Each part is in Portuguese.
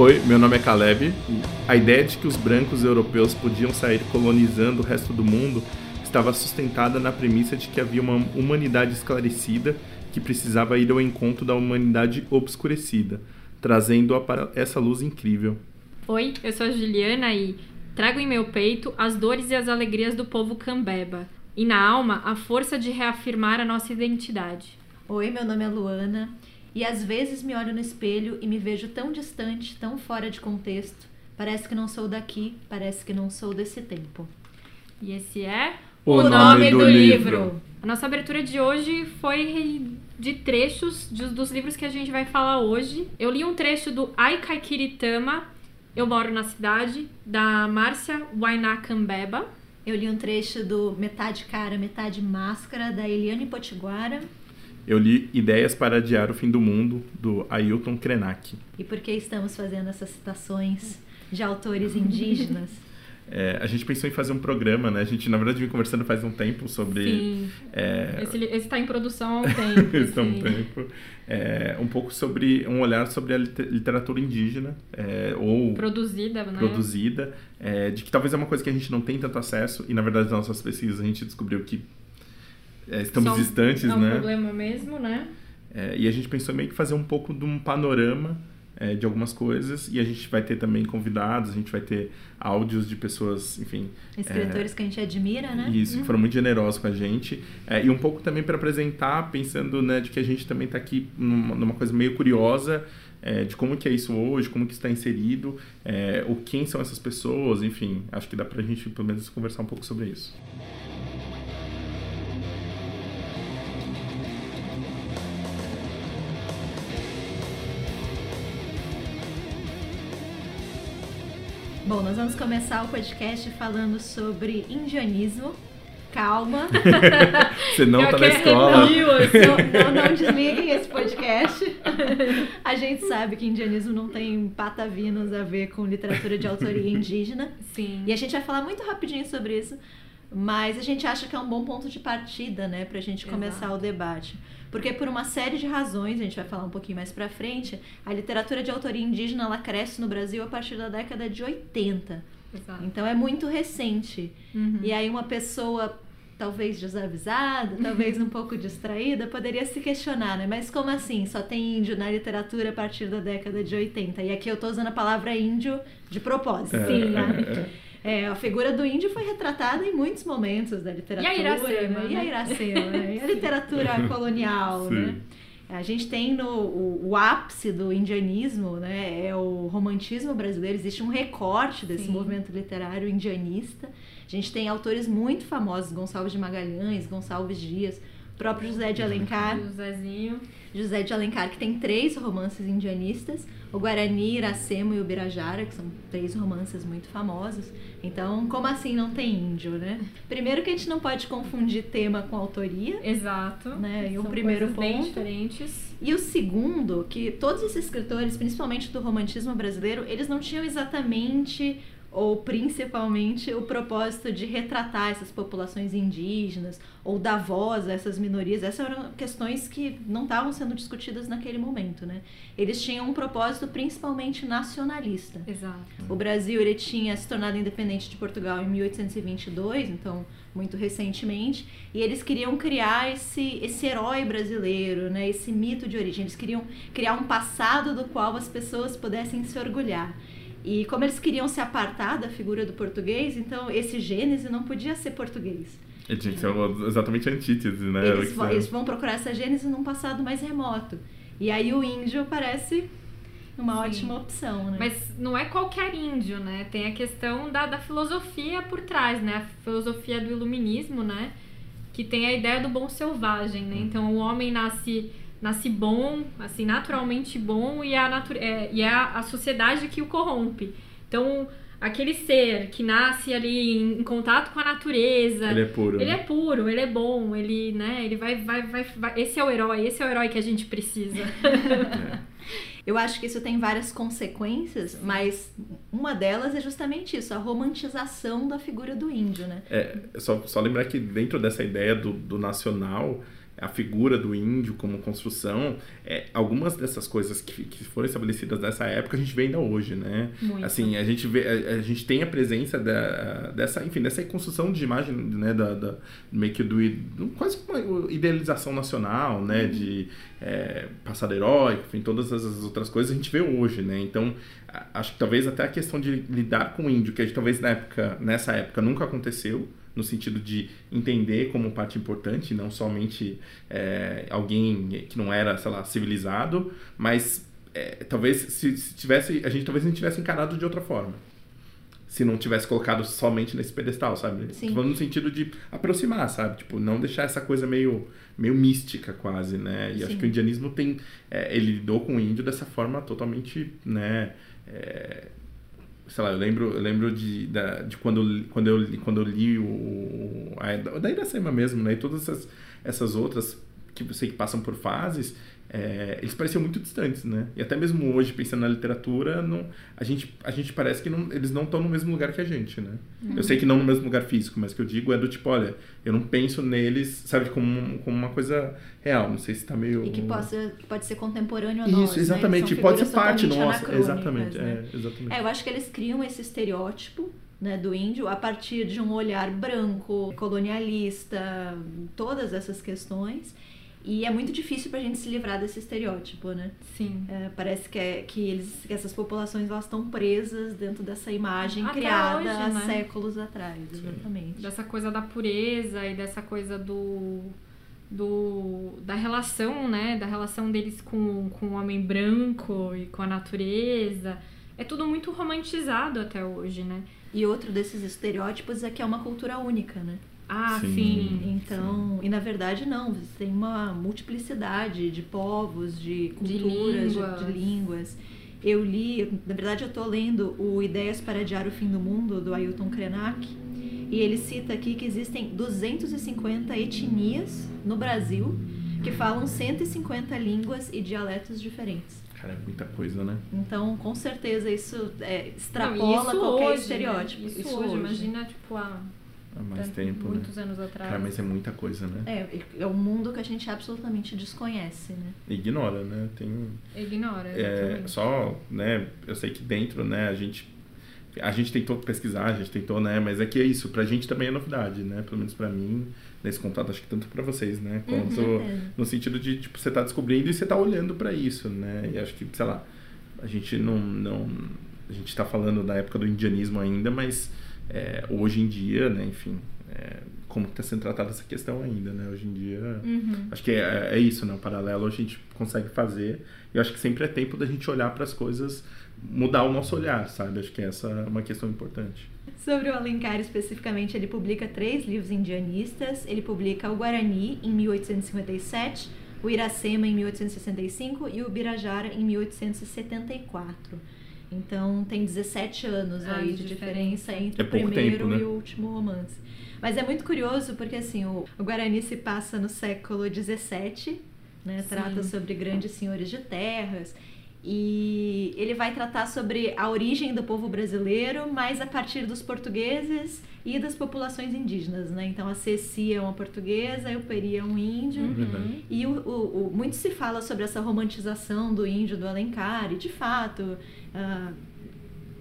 Oi, meu nome é Caleb. A ideia de que os brancos europeus podiam sair colonizando o resto do mundo estava sustentada na premissa de que havia uma humanidade esclarecida que precisava ir ao encontro da humanidade obscurecida, trazendo-a para essa luz incrível. Oi, eu sou a Juliana e trago em meu peito as dores e as alegrias do povo cambeba, e na alma a força de reafirmar a nossa identidade. Oi, meu nome é Luana e às vezes me olho no espelho e me vejo tão distante, tão fora de contexto. Parece que não sou daqui, parece que não sou desse tempo. E esse é O nome do livro. A nossa abertura de hoje foi de trechos de- dos livros que a gente vai falar hoje. Eu li um trecho do Ai Kaikiritama, Eu Moro na Cidade, da Márcia Wainakambeba. Eu li um trecho do Metade Cara, Metade Máscara, da Eliane Potiguara. Eu li Ideias para Adiar o Fim do Mundo, do Ailton Krenak. E por que estamos fazendo essas citações de autores indígenas? É, a gente pensou em fazer um programa, né? A gente, na verdade, vem conversando faz um tempo sobre... Sim, é, esse está em produção há um tempo. Esse é um tempo. É, um pouco sobre um olhar sobre a lite- literatura indígena é, ou Produzida, né? produzida, é, de que talvez é uma coisa que a gente não tem tanto acesso e na verdade nas nossas pesquisas a gente descobriu que é, estamos Só um- distantes, É um né? problema mesmo, né? É, e a gente pensou meio que fazer um pouco de um panorama é, de algumas coisas e a gente vai ter também convidados, a gente vai ter áudios de pessoas, enfim, Escritores que a gente admira, né? isso, que foram muito generosos com a gente. É, e um pouco também para apresentar, pensando né, de que a gente também está aqui numa, numa coisa meio curiosa é, de como que é isso hoje, como que está inserido, é, o quem são essas pessoas, enfim. Acho que dá para a gente, pelo menos, conversar um pouco sobre isso. Bom, nós vamos começar o podcast falando sobre indianismo. Calma, Você não está na escola. Não, não, não desliguem esse podcast. A gente sabe que indianismo não tem patavinos a ver com literatura de autoria indígena. Sim. E a gente vai falar muito rapidinho sobre isso, mas a gente acha que é um bom ponto de partida, né, pra gente começar Exato. o debate. Porque por uma série de razões, a gente vai falar um pouquinho mais pra frente, a literatura de autoria indígena ela cresce no Brasil a partir da década de 80. Exato. Então é muito recente. Uhum. E aí uma pessoa talvez desavisada, talvez um pouco distraída, poderia se questionar, né? Mas como assim? Só tem índio na literatura a partir da década de 80. E aqui eu tô usando a palavra índio de propósito. É, Sim, né? É, a figura do índio foi retratada em muitos momentos da literatura. E a Iracema, né? E a né? Iracema, né? E a literatura colonial, Sim. né? A gente tem no, o, o ápice do indianismo, né? É o romantismo brasileiro. Existe um recorte desse Sim. movimento literário indianista. A gente tem autores muito famosos, Gonçalves de Magalhães, Gonçalves Dias, o próprio José de Alencar. O Zezinho. José de Alencar, que tem três romances indianistas, o Guarani, Iracema e o Birajara, que são três romances muito famosos. Então, como assim não tem índio, né? Primeiro que a gente não pode confundir tema com autoria. Exato. Né, e o primeiro coisas bem ponto- diferentes. E o segundo, que todos esses escritores, principalmente do romantismo brasileiro, eles não tinham exatamente ou principalmente o propósito de retratar essas populações indígenas ou dar voz a essas minorias. Essas eram questões que não estavam sendo discutidas naquele momento, né? Eles tinham um propósito principalmente nacionalista. Exato. O Brasil ele tinha se tornado independente de Portugal em 1822, então muito recentemente, e eles queriam criar esse, esse herói brasileiro, né, esse mito de origem. Eles queriam criar um passado do qual as pessoas pudessem se orgulhar. E como eles queriam se apartar da figura do português, então esse Gênese não podia ser português. Ele tinha que ser exatamente a antítese, né? Eles, vão- eles vão procurar essa Gênese num passado mais remoto. E aí o índio parece uma Sim. ótima opção, né? Mas não é qualquer índio, né? Tem a questão da, da filosofia por trás, né? A filosofia do iluminismo, né? Que tem a ideia do bom selvagem, né? Então o homem nasce nasce bom, assim, naturalmente bom e, a natu é, e é a, a sociedade que o corrompe. Então aquele ser que nasce ali em, em contato com a natureza, Ele é puro. ele né? é puro, ele é bom, ele, né, ele vai, vai, vai, vai. Esse é o herói, esse é o herói que a gente precisa. Eu acho que isso tem várias consequências, mas uma delas é justamente isso, a romantização da figura do índio, né? É, só, só lembrar que dentro dessa ideia do, do nacional, a figura do índio como construção, é, algumas dessas coisas que, que foram estabelecidas nessa época a gente vê ainda hoje, né? Muito. Assim, a gente vê, a, a gente tem a presença da, dessa, enfim, dessa construção de imagem, né, da, da meio que do, do quase uma idealização nacional, né, Uhum. de é, passado heróico, enfim, todas as outras coisas a gente vê hoje, né? Então, acho que talvez até a questão de lidar com o índio, que a gente, talvez na época, nessa época nunca aconteceu, no sentido de entender como parte importante, não somente é, alguém que não era, sei lá, civilizado, mas é, talvez se, se tivesse, a gente talvez não tivesse encarado de outra forma. Se não tivesse colocado somente nesse pedestal, sabe? Sim. Falando no sentido de aproximar, sabe? Tipo, não deixar essa coisa meio, meio mística quase, né? E acho Sim. que o indianismo tem... é, ele lidou com o índio dessa forma totalmente, né? é, sei lá, eu lembro, eu lembro de, da, de quando, quando, eu, quando eu li o... A, da Iracema mesmo, né? E todas essas, essas outras que eu sei que passam por fases, é, eles pareciam muito distantes, né? E até mesmo hoje, pensando na literatura, não, a, gente, a gente parece que não, eles não estão no mesmo lugar que a gente, né? Eu sei que não no mesmo lugar físico, mas o que eu digo é do tipo, olha, eu não penso neles, sabe, como, como uma coisa real. Não sei se tá meio... E que possa, pode ser contemporâneo a nós. Isso, né? exatamente. São Pode ser parte nossa. Exatamente, né? é, exatamente. É, eu acho que eles criam esse estereótipo né, do índio a partir de um olhar branco, colonialista, todas essas questões. E é muito difícil pra gente se livrar desse estereótipo, né? Sim. É, parece que, é, que, eles, que essas populações elas estão presas dentro dessa imagem Até criada hoje, há né? séculos atrás, exatamente. Dessa coisa da pureza e dessa coisa do. do da relação, né? Da relação deles com, com o homem branco e com a natureza. É tudo muito romantizado até hoje, né? E outro desses estereótipos é que é uma cultura única, né? Ah, Sim. sim. Então, e na verdade não, você tem uma multiplicidade de povos, de De culturas, de línguas. de línguas. Eu li, na verdade eu tô lendo o Ideias para Adiar o Fim do Mundo, do Ailton Krenak, e ele cita aqui que existem 250 etnias no Brasil que falam 150 línguas e dialetos diferentes. Cara, é muita coisa, né? Então, com certeza, isso é, Não, extrapola isso qualquer hoje, né? estereótipo. Isso, hoje, imagina, tipo, há Há mais tanto- tempo, né? muitos anos atrás. Cara, mas é muita coisa, né? É, é um mundo que a gente absolutamente desconhece, né? Ignora, né? Tem... Ignora, É, exatamente. só, né, eu sei que dentro, né, a gente a gente tentou pesquisar, a gente tentou, né, mas é que é isso, pra gente também é novidade, né, pelo menos pra mim, nesse contato, acho que tanto pra vocês, né, Uhum. quanto certeza. no sentido de, tipo, você tá descobrindo e você tá olhando pra isso, né, e acho que, sei lá, a gente não, não a gente tá falando da época do indianismo ainda, mas é, hoje em dia, né, enfim, é, como que tá sendo tratada essa questão ainda, né, hoje em dia... Uhum. Acho que é, é isso, né? O paralelo a gente consegue fazer. E eu acho que sempre é tempo da gente olhar para as coisas, mudar o nosso olhar, sabe? Acho que essa é uma questão importante. Sobre o Alencar especificamente, ele publica três livros indianistas. Ele publica o Guarani em 1857, o Iracema em 1865 e o Birajara em 1874. Então tem 17 anos Ah, aí de de diferença entre É o primeiro tempo, né? e o último romance. Mas é muito curioso porque assim, o, Guarani se passa no século 17, né? Trata sobre grandes senhores de terras. E ele vai tratar sobre a origem do povo brasileiro, mas a partir dos portugueses e das populações indígenas, né? Então a Ceci é uma portuguesa, o Peri é um índio. Uhum. E o, o, o- muito se fala sobre essa romantização do índio do Alencar, e de fato, ah,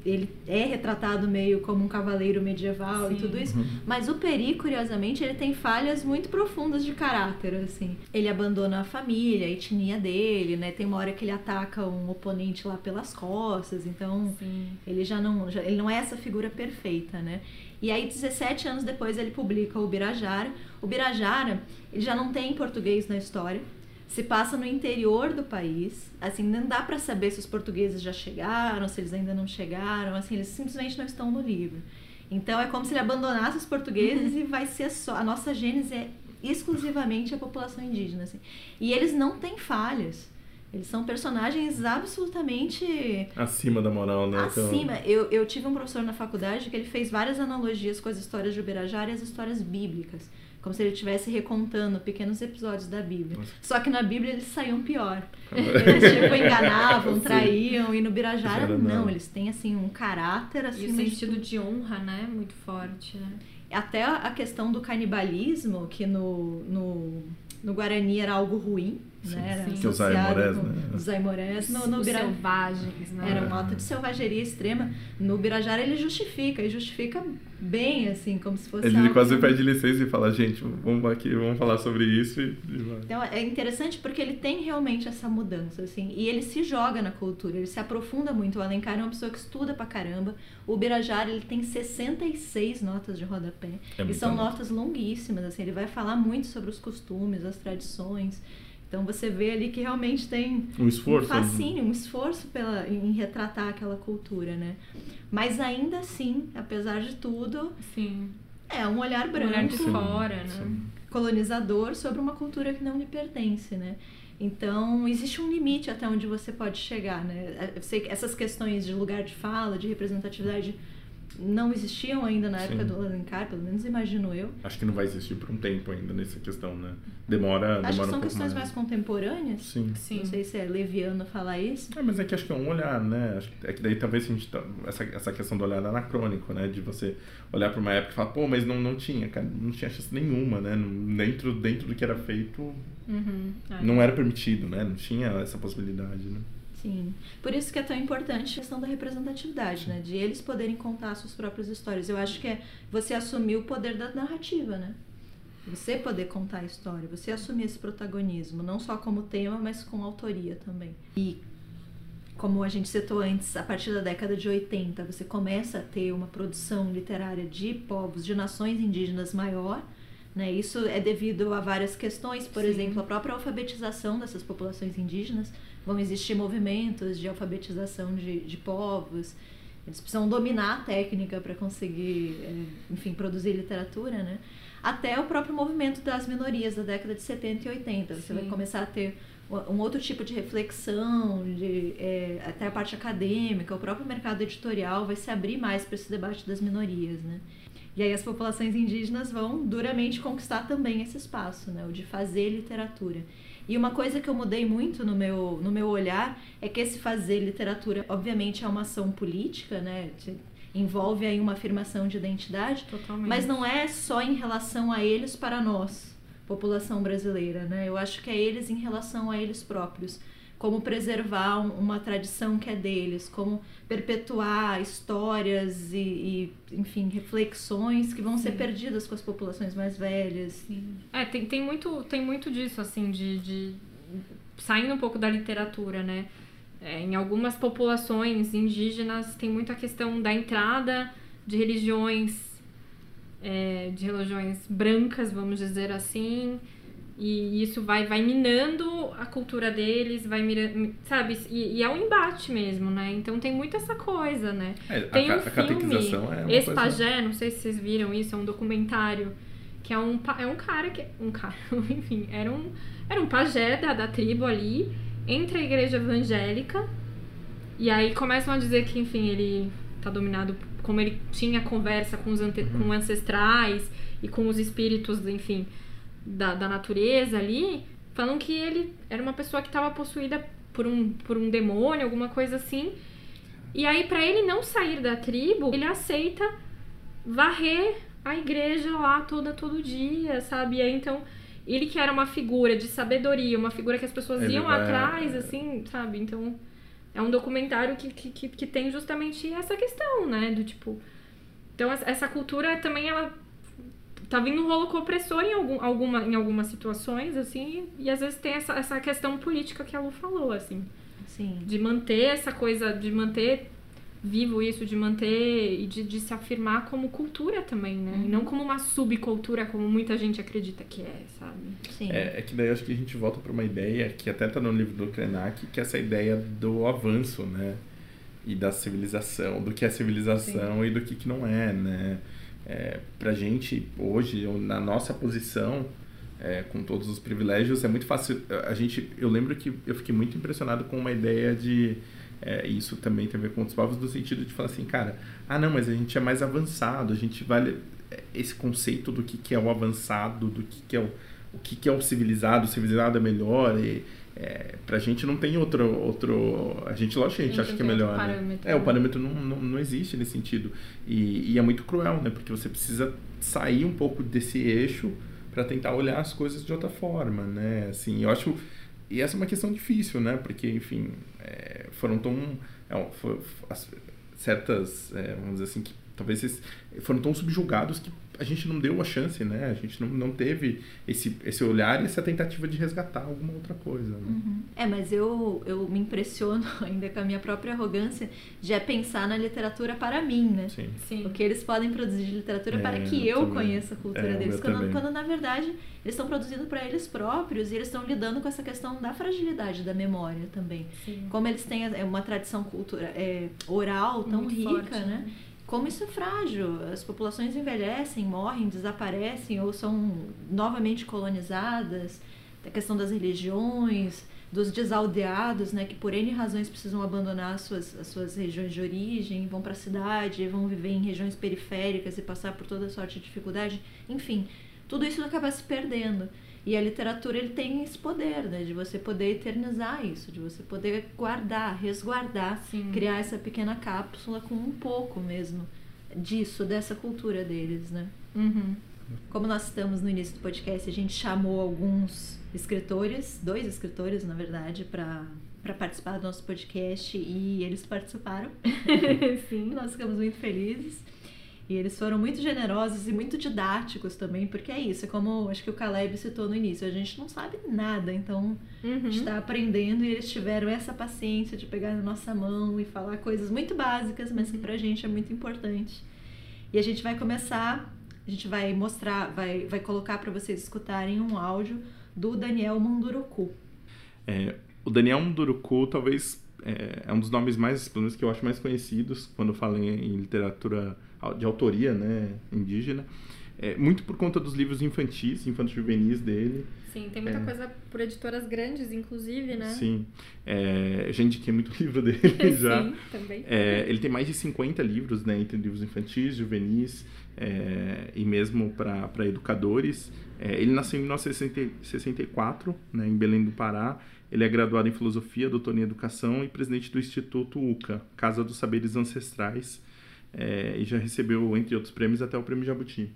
ele é retratado meio como um cavaleiro medieval e Sim. tudo isso. Mas o Peri, curiosamente, ele tem falhas muito profundas de caráter, assim. Ele abandona a família, a etnia dele, né? Tem uma hora que ele ataca um oponente lá pelas costas, então Sim. ele já não, já- ele não é essa figura perfeita, né? E aí, 17 anos depois, ele publica o Birajara. O Birajara, ele já não tem português na história. Se passa no interior do país. Assim, não dá pra saber se os portugueses já chegaram, se eles ainda não chegaram. Assim, eles simplesmente não estão no livro. Então, é como se ele abandonasse os portugueses e vai ser só... A nossa gênese é exclusivamente a população indígena, assim. E eles não têm falhas. Eles são personagens absolutamente Acima da moral, né? Então, Acima, eu, eu tive um professor na faculdade que ele fez várias analogias com as histórias de Ubirajara e as histórias bíblicas. Como se ele estivesse recontando pequenos episódios da Bíblia. Nossa. Só que na Bíblia eles saíam pior. Caramba. Eles tipo enganavam, Sim. traíam, e no Birajara não. não. Eles têm assim um caráter E assim. o sentido de honra, né? Muito forte, né? Até a questão do canibalismo, que no, no, no Guarani era algo ruim, Sim, né? Era sim. Que os associado aimorés, com né? Os aimorés. No, no Os Bira- selvagens, né? Era um ato de selvageria extrema. No Birajara ele justifica, e justifica bem, assim, como se fosse Ele algo- quase pede licença e fala, gente, vamos aqui, vamos falar sobre isso e. Então é interessante porque ele tem realmente essa mudança, assim, e ele se joga na cultura, ele se aprofunda muito. O Alencar é uma pessoa que estuda pra caramba. O Birajara, ele tem 66 notas de rodapé. É e são nota. notas longuíssimas, assim, ele vai falar muito sobre os costumes, as tradições. Então você vê ali que realmente tem Um esforço. um fascínio, um esforço pela, em retratar aquela cultura, né? Mas ainda assim, apesar de tudo, Sim. é um olhar Um branco olhar de Sim, fora, né? sim. colonizador sobre uma cultura que não lhe pertence, né? Então, existe um limite até onde você pode chegar, né? Eu sei que essas questões de lugar de fala, de representatividade, não existiam ainda na época Sim. do Alencar, pelo menos imagino eu. Acho que não vai existir por um tempo ainda nessa questão, né? Demora, Acho que demora um são pouco questões mais mais. contemporâneas. Sim. Sim. Não sei se é leviano falar isso. É, mas é que acho que é um olhar, né? Acho que- É que daí talvez a gente tá, essa, essa questão do olhar anacrônico, né? De você olhar para uma época e falar, pô, mas não, não tinha, cara, não tinha chance nenhuma, né? Dentro, dentro do que era feito, Uhum. É. não era permitido, né? Não tinha essa possibilidade, né? Sim. Por isso que é tão importante a questão da representatividade, né? De eles poderem contar suas próprias histórias. Eu acho que é você assumir o poder da narrativa, né? Você poder contar a história, você assumir esse protagonismo, não só como tema, mas com autoria também. E como a gente citou antes, a partir da década de 80, você começa a ter uma produção literária de povos, de nações indígenas maior. Né? Isso é devido a várias questões, por Sim. exemplo, a própria alfabetização dessas populações indígenas. Vão existir movimentos de alfabetização de, de povos. Eles precisam dominar a técnica para conseguir, eh, enfim, produzir literatura, né? Até o próprio movimento das minorias da década de 70 e 80. Você vai Sim. começar a ter um outro tipo de reflexão, de, eh, até a parte acadêmica, o próprio mercado editorial vai se abrir mais para esse debate das minorias, né? E aí as populações indígenas vão duramente conquistar também esse espaço, né? O de fazer literatura. E uma coisa que eu mudei muito no meu, no meu olhar é que esse fazer literatura, obviamente, é uma ação política, né? Envolve aí uma afirmação de identidade, Totalmente. mas não é só em relação a eles para nós, população brasileira, né? Eu acho que é eles em relação a eles próprios. Como preservar um- uma tradição que é deles, como perpetuar histórias e, e, enfim, reflexões que vão ser Sim. perdidas com as populações mais velhas. Sim. É, tem, tem, muito, tem muito disso, assim, de, de. Saindo um pouco da literatura, né? É, em algumas populações indígenas tem muito a questão da entrada de religiões. é, de religiões brancas, vamos dizer assim. E isso vai, vai minando a cultura deles, vai mirando, sabe? E, e é um embate mesmo, né? Então tem muito essa coisa, né? É, Tem a, um a filme, é Esse coisa... Pajé, não sei se vocês viram isso, é um documentário que é um, é um cara que. Um cara, enfim, era um, era um pajé da, da tribo ali, entra a igreja evangélica, e aí começam a dizer que, enfim, ele tá dominado, como ele tinha conversa com os ante, Uhum. com ancestrais e com os espíritos, enfim, da, da natureza ali, falam que ele era uma pessoa que estava possuída por um, por um demônio, alguma coisa assim. E aí, pra ele não sair da tribo, ele aceita varrer a igreja lá toda, todo dia, sabe? E aí, então, ele que era uma figura de sabedoria, uma figura que as pessoas Ele iam vai- atrás, assim, sabe? Então, é um documentário que, que, que, tem justamente essa questão, né? Do tipo. Então, essa cultura também, ela tá vindo um rolo compressor em, algum, alguma, em algumas situações, assim, e às vezes tem essa, essa questão política que a Lu falou, assim Sim. de manter essa coisa, de manter vivo isso, de manter e de, de se afirmar como cultura também, né? E não como uma subcultura, como muita gente acredita que é, sabe? Sim. É, é que daí acho que a gente volta para uma ideia que até tá no livro do Krenak, que é essa ideia do avanço, né? E da civilização, do que é civilização e do que, que não é, né? É, pra gente, hoje, na nossa posição, é, com todos os privilégios, é muito fácil. A gente, eu lembro que eu fiquei muito impressionado com uma ideia de. é, isso também tem a ver com outros povos, no sentido de falar assim, cara, ah, não, mas a gente é mais avançado, a gente vale. é, Esse conceito do que, que é o avançado, do que, que é o, o que, que é o civilizado, o civilizado é melhor. E, é, pra gente não tem outro. outro a gente, lógico, a gente, a gente acha que é melhor. Né? É, o parâmetro não, não, não existe nesse sentido. E, e é muito cruel, né? Porque você precisa sair um pouco desse eixo para tentar olhar as coisas de outra forma, né? Assim, eu acho e essa é uma questão difícil, né? Porque, enfim, é, foram tão é, for, as, certas, é, vamos dizer assim, que talvez foram tão subjugados que a gente não deu a chance, né? A gente não, não teve esse, esse olhar e essa tentativa de resgatar alguma outra coisa. Né? Uhum. É, mas eu, eu me impressiono ainda com a minha própria arrogância de é pensar na literatura para mim, né? Sim. Sim. O que eles podem produzir de literatura é, para que eu, conheça a cultura é, deles. Quando, quando, na verdade, eles estão produzindo para eles próprios e eles estão lidando com essa questão da fragilidade da memória também. Sim. Como eles têm é, uma tradição cultura, é, oral tão Muito rica, forte, né? né? Como isso é frágil. As populações envelhecem, morrem, desaparecem ou são novamente colonizadas. A questão das religiões, dos desaldeados, né, que por N razões precisam abandonar as suas, as suas regiões de origem, vão para a cidade, vão viver em regiões periféricas e passar por toda sorte de dificuldade. Enfim, tudo isso acaba se perdendo. E a literatura ele tem esse poder, né, de você poder eternizar isso, de você poder guardar, resguardar, Sim. criar essa pequena cápsula com um pouco mesmo disso, dessa cultura deles, né? Uhum. Como nós estamos no início do podcast, a gente chamou alguns escritores, dois escritores, na verdade, para para participar do nosso podcast e eles participaram. Sim, nós ficamos muito felizes. E eles foram muito generosos e muito didáticos também, porque é isso, é como acho que o Caleb citou no início, a gente não sabe nada, então uhum. a gente está uhum. aprendendo e eles tiveram essa paciência de pegar na nossa mão e falar coisas muito básicas, mas que pra gente é muito importante. E a gente vai começar, a gente vai mostrar, vai, vai colocar para vocês escutarem um áudio do Daniel Munduruku. É, o Daniel Munduruku talvez é, é um dos nomes mais, pelo menos que eu acho mais conhecidos quando falo em, em literatura de autoria né, indígena. É, muito por conta dos livros infantis, infantos juvenis dele. Sim, tem muita é, coisa por editoras grandes, inclusive, né? Sim. É, gente que é muito livro dele já. Sim, também. É, ele tem mais de 50 livros, né? Entre livros infantis, juvenis é, e mesmo para educadores. É, ele nasceu em 1964, né, em Belém do Pará. Ele é graduado em Filosofia, doutor em Educação e presidente do Instituto UCA, Casa dos Saberes Ancestrais é, e já recebeu, entre outros prêmios, até o Prêmio Jabuti.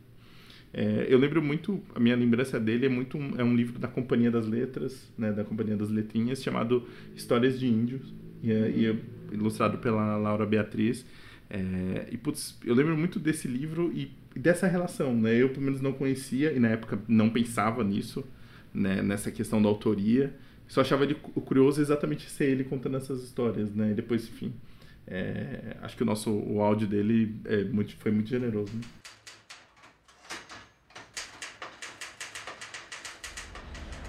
É, eu lembro muito, a minha lembrança dele é muito é um livro da Companhia das Letras, né, da Companhia das Letrinhas, chamado Histórias de Índios, e é, e é ilustrado pela Laura Beatriz. É, e putz, eu lembro muito desse livro e, e, dessa relação, né? Eu pelo menos não conhecia e na época não pensava nisso, né, nessa questão da autoria. Só achava ele curioso exatamente ser ele contando essas histórias, né? E depois, enfim, é, acho que o nosso o áudio dele é muito, foi muito generoso. Né?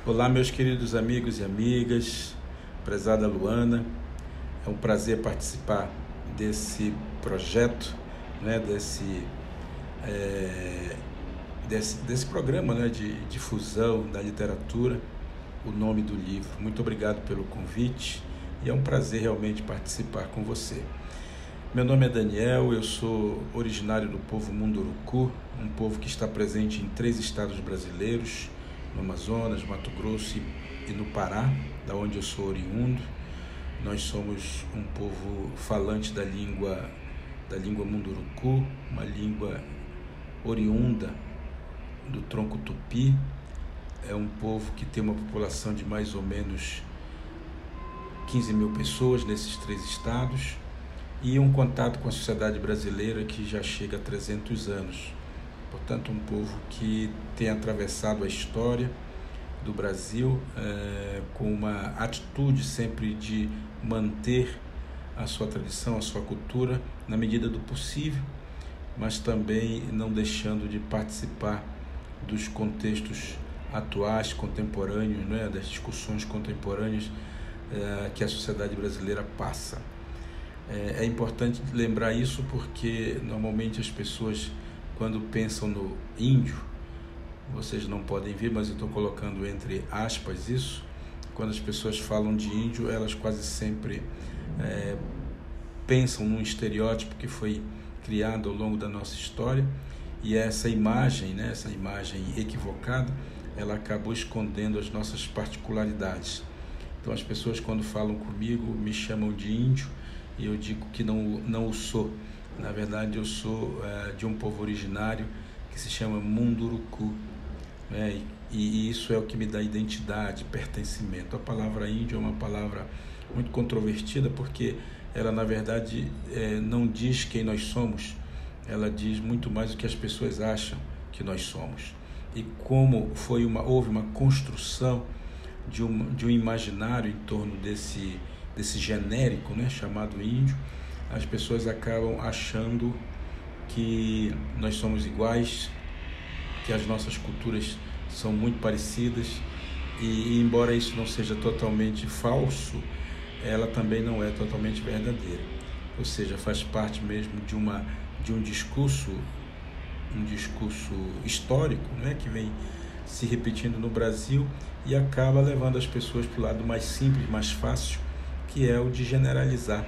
Olá, meus queridos amigos e amigas, prezada Luana. É um prazer participar desse projeto, né, desse, é, desse, desse programa né, de difusão da literatura, o nome do livro. Muito obrigado pelo convite e é um prazer realmente participar com você. Meu nome é Daniel, eu sou originário do povo Munduruku, um povo que está presente em três estados brasileiros, no Amazonas, Mato Grosso e no Pará, da onde eu sou oriundo. Nós somos um povo falante da língua da língua Munduruku, uma língua oriunda do tronco tupi. É um povo que tem uma população de mais ou menos 15 mil pessoas nesses três estados e um contato com a sociedade brasileira que já chega a 300 anos. Portanto, um povo que tem atravessado a história do Brasil é, com uma atitude sempre de manter a sua tradição, a sua cultura na medida do possível, mas também não deixando de participar dos contextos atuais, contemporâneos, né, das discussões contemporâneas é, que a sociedade brasileira passa. É, é importante lembrar isso porque normalmente as pessoas, quando pensam no índio, vocês não podem ver, mas eu estou colocando entre aspas isso. Quando as pessoas falam de índio, elas quase sempre é, pensam num estereótipo que foi criado ao longo da nossa história e essa imagem, né, essa imagem equivocada, ela acabou escondendo as nossas particularidades. Então as pessoas quando falam comigo me chamam de índio e eu digo que não, não o sou. Na verdade eu sou é, de um povo originário que se chama Munduruku. Né? E, e, isso é o que me dá identidade, pertencimento. A palavra índio é uma palavra muito controvertida porque ela na verdade é, não diz quem nós somos, ela diz muito mais o que as pessoas acham que nós somos e como foi uma houve uma construção de um, de um imaginário em torno desse desse genérico né chamado índio as pessoas acabam achando que nós somos iguais que as nossas culturas são muito parecidas. E, embora isso não seja totalmente falso ela também não é totalmente verdadeira. Ou seja faz parte mesmo de uma de um discurso um discurso histórico né, que vem se repetindo no Brasil e acaba levando as pessoas para o lado mais simples, mais fácil, que é o de generalizar,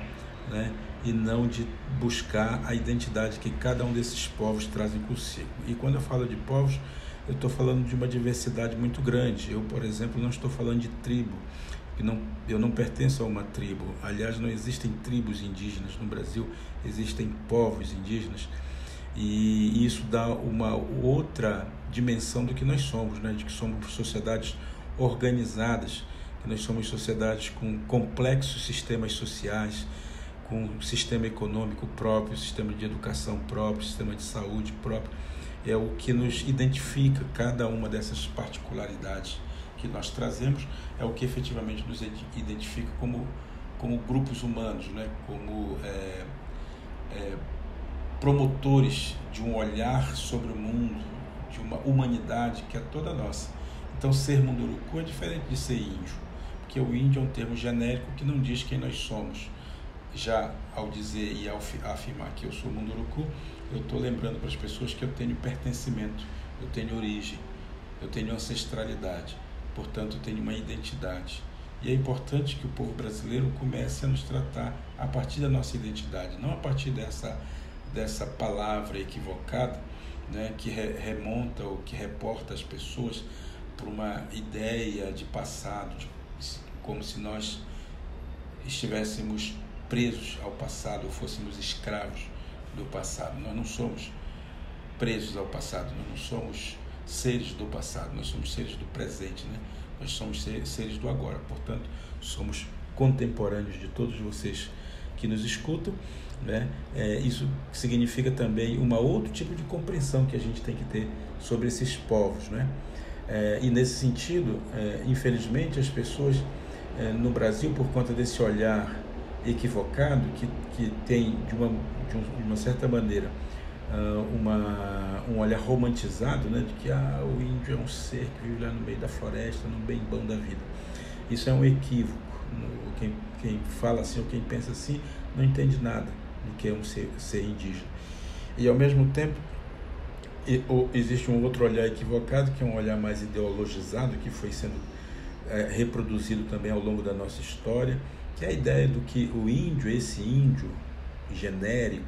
né, e não de buscar a identidade que cada um desses povos trazem consigo. E quando eu falo de povos, eu estou falando de uma diversidade muito grande. Eu, por exemplo, não estou falando de tribo, não, eu não pertenço a uma tribo. Aliás, não existem tribos indígenas no Brasil, existem povos indígenas e isso dá uma outra dimensão do que nós somos, né? de que somos sociedades organizadas, que nós somos sociedades com complexos sistemas sociais, com sistema econômico próprio, sistema de educação próprio, sistema de saúde próprio. É o que nos identifica, cada uma dessas particularidades que nós trazemos, é o que efetivamente nos identifica como, como grupos humanos, né? como é, é, promotores de um olhar sobre o mundo, de uma humanidade que é toda nossa. Então, ser munduruku é diferente de ser índio, porque o índio é um termo genérico que não diz quem nós somos. Já ao dizer e ao afirmar que eu sou munduruku, eu estou lembrando para as pessoas que eu tenho pertencimento, eu tenho origem, eu tenho ancestralidade, portanto, eu tenho uma identidade. E é importante que o povo brasileiro comece a nos tratar a partir da nossa identidade, não a partir dessa dessa palavra equivocada, né, que re remonta ou que reporta as pessoas para uma ideia de passado, de, como se nós estivéssemos presos ao passado ou fôssemos escravos do passado. Nós não somos presos ao passado, nós não somos seres do passado, nós somos seres do presente, né? nós somos seres do agora. Portanto, somos contemporâneos de todos vocês que nos escutam né? É, isso significa também um outro tipo de compreensão que a gente tem que ter sobre esses povos. Né? É, e nesse sentido, é, infelizmente, as pessoas é, no Brasil, por conta desse olhar equivocado, que, que tem de uma, de, um, de uma certa maneira uh, uma, um olhar romantizado né? de que ah, o índio é um ser que vive lá no meio da floresta, no bem bom da vida. Isso é um equívoco. Quem, quem fala assim ou quem pensa assim não entende nada do que é um ser, ser indígena. E ao mesmo tempo, existe um outro olhar equivocado, que é um olhar mais ideologizado, que foi sendo é, reproduzido também ao longo da nossa história, que é a ideia do que o índio, esse índio genérico,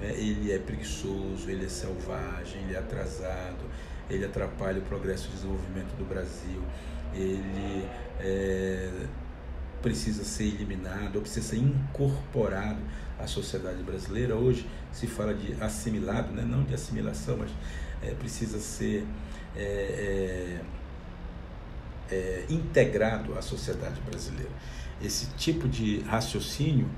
né, ele é preguiçoso, ele é selvagem, ele é atrasado, ele atrapalha o progresso e desenvolvimento do Brasil, ele é, precisa ser eliminado, ou precisa ser incorporado à sociedade brasileira. Hoje se fala de assimilado, né? não de assimilação, mas é, precisa ser é, é, é integrado à sociedade brasileira. Esse tipo de raciocínio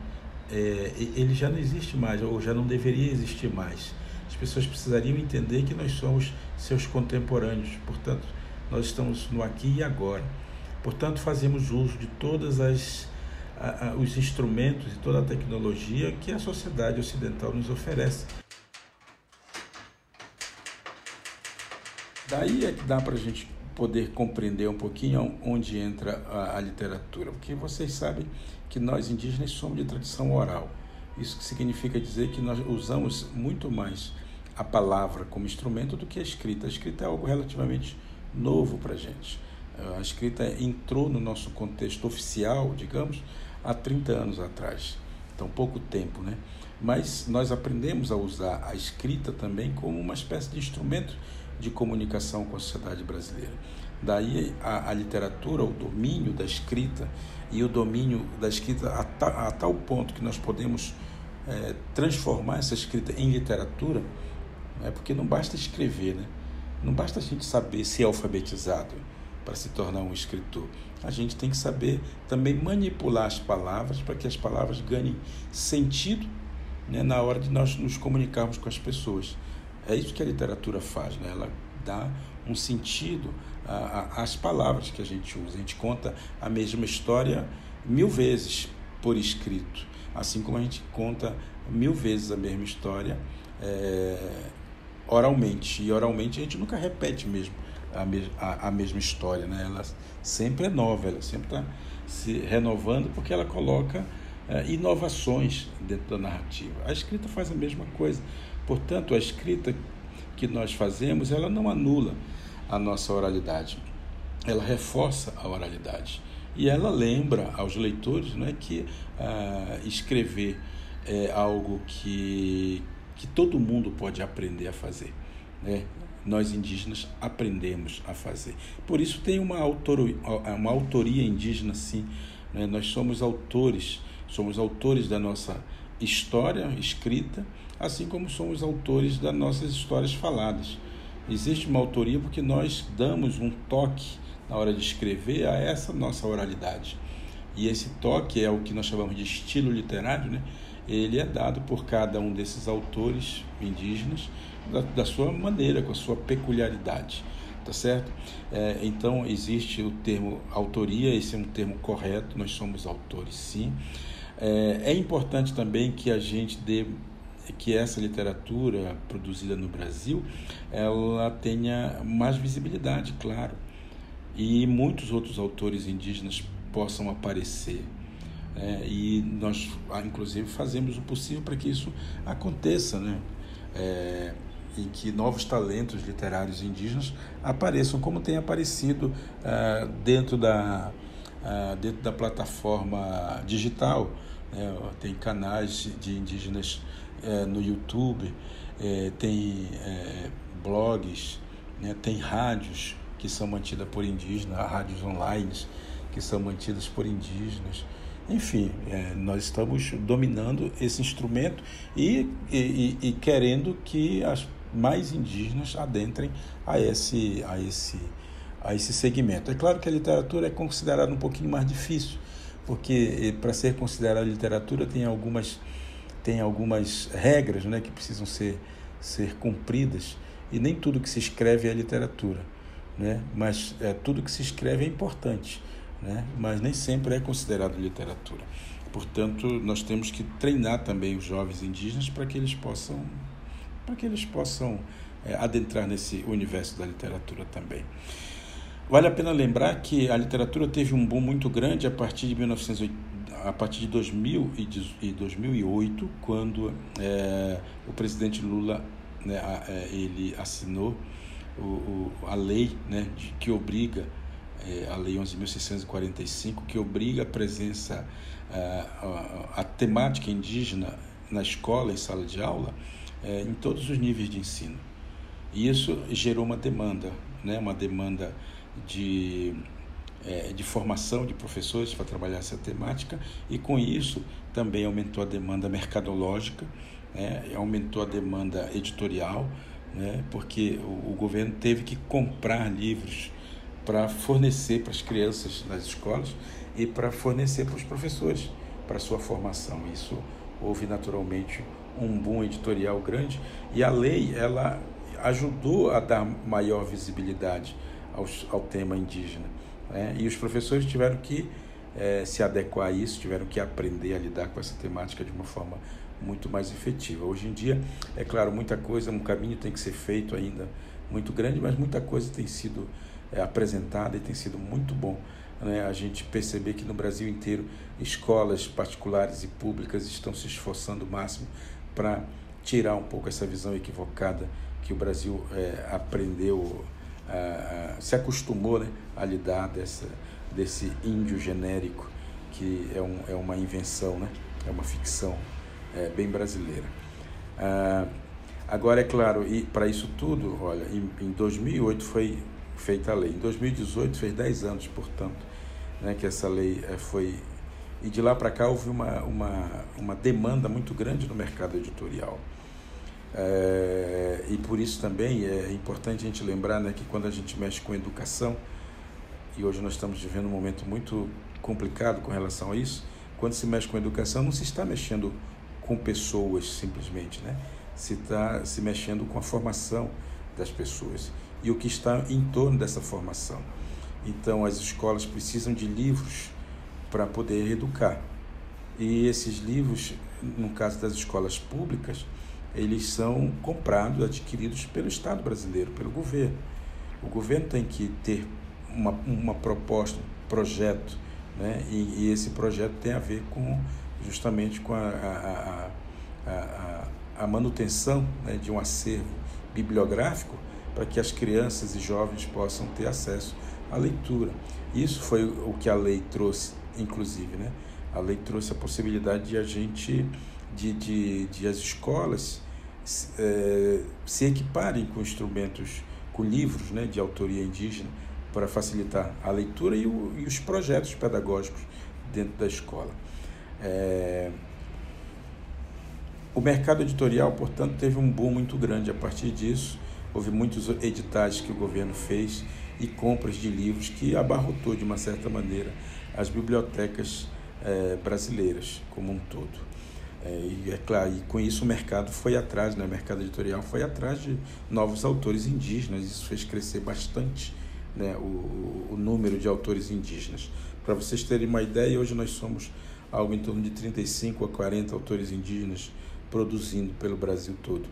é, ele já não existe mais, ou já não deveria existir mais. As pessoas precisariam entender que nós somos seus contemporâneos, portanto, nós estamos no aqui e agora. Portanto, fazemos uso de todas as a, os instrumentos e toda a tecnologia que a sociedade ocidental nos oferece. Daí é que dá para a gente poder compreender um pouquinho onde entra a, a, literatura, porque vocês sabem que nós indígenas somos de tradição oral. Isso significa dizer que nós usamos muito mais a palavra como instrumento do que a escrita. A escrita é algo relativamente novo para a gente. A escrita entrou no nosso contexto oficial, digamos, há 30 anos atrás. Então, pouco tempo, né? Mas nós aprendemos a usar a escrita também como uma espécie de instrumento de comunicação com a sociedade brasileira. Daí a, a literatura, o domínio da escrita e o domínio da escrita a, ta, a tal ponto que nós podemos é, transformar essa escrita em literatura, é porque não basta escrever, né? não basta a gente saber ser alfabetizado para se tornar um escritor. A gente tem que saber também manipular as palavras para que as palavras ganhem sentido né, na hora de nós nos comunicarmos com as pessoas. É isso que a literatura faz, né? ela dá um sentido às palavras que a gente usa. A gente conta a mesma história mil vezes por escrito, assim como a gente conta mil vezes a mesma história é, oralmente. E oralmente a gente nunca repete mesmo a, a, a mesma história, né? Sempre é nova, ela sempre está se renovando porque ela coloca é, inovações dentro da narrativa. A escrita faz a mesma coisa. Portanto, a escrita que nós fazemos, ela não anula a nossa oralidade, ela reforça a oralidade. E ela lembra aos leitores né, que ah, escrever é algo que, que todo mundo pode aprender a fazer. Né? Nós indígenas aprendemos a fazer. Por isso tem uma autoria, uma autoria indígena, sim. Né? Nós somos autores, somos autores da nossa história escrita, assim como somos autores das nossas histórias faladas. Existe uma autoria porque nós damos um toque na hora de escrever a essa nossa oralidade. E esse toque é o que nós chamamos de estilo literário, né? ele é dado por cada um desses autores indígenas da, da sua maneira, com a sua peculiaridade, tá certo? É, então existe o termo autoria, esse é um termo correto, nós somos autores sim. É, é importante também que a gente dê que essa literatura produzida no Brasil ela tenha mais visibilidade, claro, e muitos outros autores indígenas possam aparecer. É, e nós, inclusive, fazemos o possível para que isso aconteça, né? E que novos talentos literários indígenas apareçam, como tem aparecido ah, dentro, da, ah, dentro da plataforma digital. Né? Tem canais de indígenas é, no YouTube, tem blogs, né, tem rádios que são mantidas por indígenas, rádios online que são mantidas por indígenas. Enfim, nós estamos dominando esse instrumento e, e, e, querendo que as mais indígenas adentrem a esse, a, esse, a esse segmento. É claro que a literatura é considerada um pouquinho mais difícil, porque para ser considerada literatura tem algumas tem algumas regras né, que precisam ser, ser cumpridas e nem tudo que se escreve é literatura, né? mas é, tudo que se escreve é importante, né? mas nem sempre é considerado literatura. Portanto, nós temos que treinar também os jovens indígenas para que eles possam, para que eles possam é, adentrar nesse universo da literatura também. Vale a pena lembrar que a literatura teve um boom muito grande a partir de 1980 a partir de 2000 e 2008, quando é, o presidente Lula né, é, ele assinou o, o, a lei né, de, que obriga, é, a Lei 11.645, que obriga a presença, a, a, a, temática indígena na escola, em sala de aula, é, em todos os níveis de ensino. E isso gerou uma demanda, né, uma demanda de é, de formação de professores para trabalhar essa temática e com isso também aumentou a demanda mercadológica, né, aumentou a demanda editorial, né, porque o, o governo teve que comprar livros para fornecer para as crianças nas escolas e para fornecer para os professores para sua formação. Isso houve naturalmente um boom editorial grande e a lei ela ajudou a dar maior visibilidade aos, ao tema indígena. Né? E os professores tiveram que é, se adequar a isso, tiveram que aprender a lidar com essa temática de uma forma muito mais efetiva. Hoje em dia, é claro, muita coisa, um caminho tem que ser feito ainda muito grande, mas muita coisa tem sido é, apresentada e tem sido muito bom né? a gente perceber que no Brasil inteiro escolas particulares e públicas estão se esforçando o máximo para tirar um pouco essa visão equivocada que o Brasil é, aprendeu se acostumou né, a lidar dessa, desse índio genérico, que é, um, é uma invenção, né, é uma ficção é, bem brasileira. Ah, agora, é claro, e para isso tudo, olha, em, em 2008 foi feita a lei. Em 2018 fez 10 anos, portanto, né, que essa lei é, foi. E de lá para cá houve uma, uma, uma demanda muito grande no mercado editorial. É, e por isso também é importante a gente lembrar né, que quando a gente mexe com educação, e hoje nós estamos vivendo um momento muito complicado com relação a isso, quando se mexe com educação não se está mexendo com pessoas simplesmente, né? se está se mexendo com a formação das pessoas e o que está em torno dessa formação. Então, as escolas precisam de livros para poder educar. E esses livros, no caso das escolas públicas, eles são comprados, adquiridos pelo Estado brasileiro, pelo governo. O governo tem que ter uma, uma proposta, um projeto, né? e, e esse projeto tem a ver com justamente com a, a, a, a, a manutenção né, de um acervo bibliográfico para que as crianças e jovens possam ter acesso à leitura. Isso foi o que a lei trouxe, inclusive, né? A lei trouxe a possibilidade de a gente, de, de, de as escolas é, se equiparem com instrumentos, com livros né, de autoria indígena, para facilitar a leitura e, o, e os projetos pedagógicos dentro da escola. É, o mercado editorial, portanto, teve um boom muito grande a partir disso. Houve muitos editais que o governo fez e compras de livros que abarrotou, de uma certa maneira, as bibliotecas é, brasileiras como um todo. É, e é claro, e com isso o mercado foi atrás, né? o mercado editorial foi atrás de novos autores indígenas, isso fez crescer bastante né? o, o número de autores indígenas. Para vocês terem uma ideia, hoje nós somos algo em torno de 35 a 40 autores indígenas produzindo pelo Brasil todo,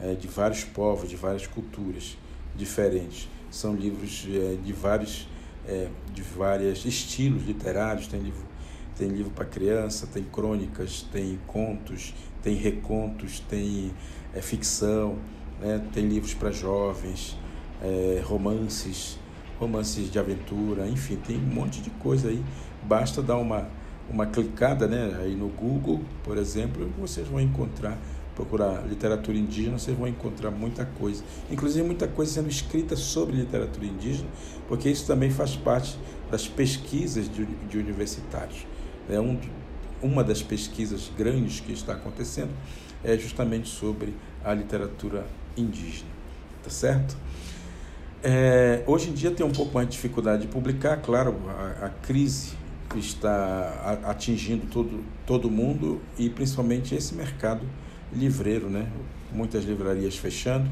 é, de vários povos, de várias culturas diferentes. São livros é, de vários é, de vários estilos literários, tem livro tem livro para criança, tem crônicas, tem contos, tem recontos, tem é, ficção, né? tem livros para jovens, é, romances, romances de aventura, enfim, tem um monte de coisa aí. Basta dar uma, uma clicada né? aí no Google, por exemplo, vocês vão encontrar, procurar literatura indígena, vocês vão encontrar muita coisa. Inclusive muita coisa sendo escrita sobre literatura indígena, porque isso também faz parte das pesquisas de, de universitários. É um, uma das pesquisas grandes que está acontecendo é justamente sobre a literatura indígena, tá certo? É, hoje em dia tem um pouco mais de dificuldade de publicar, claro, a, a crise está atingindo todo, todo mundo e principalmente esse mercado livreiro, né? Muitas livrarias fechando,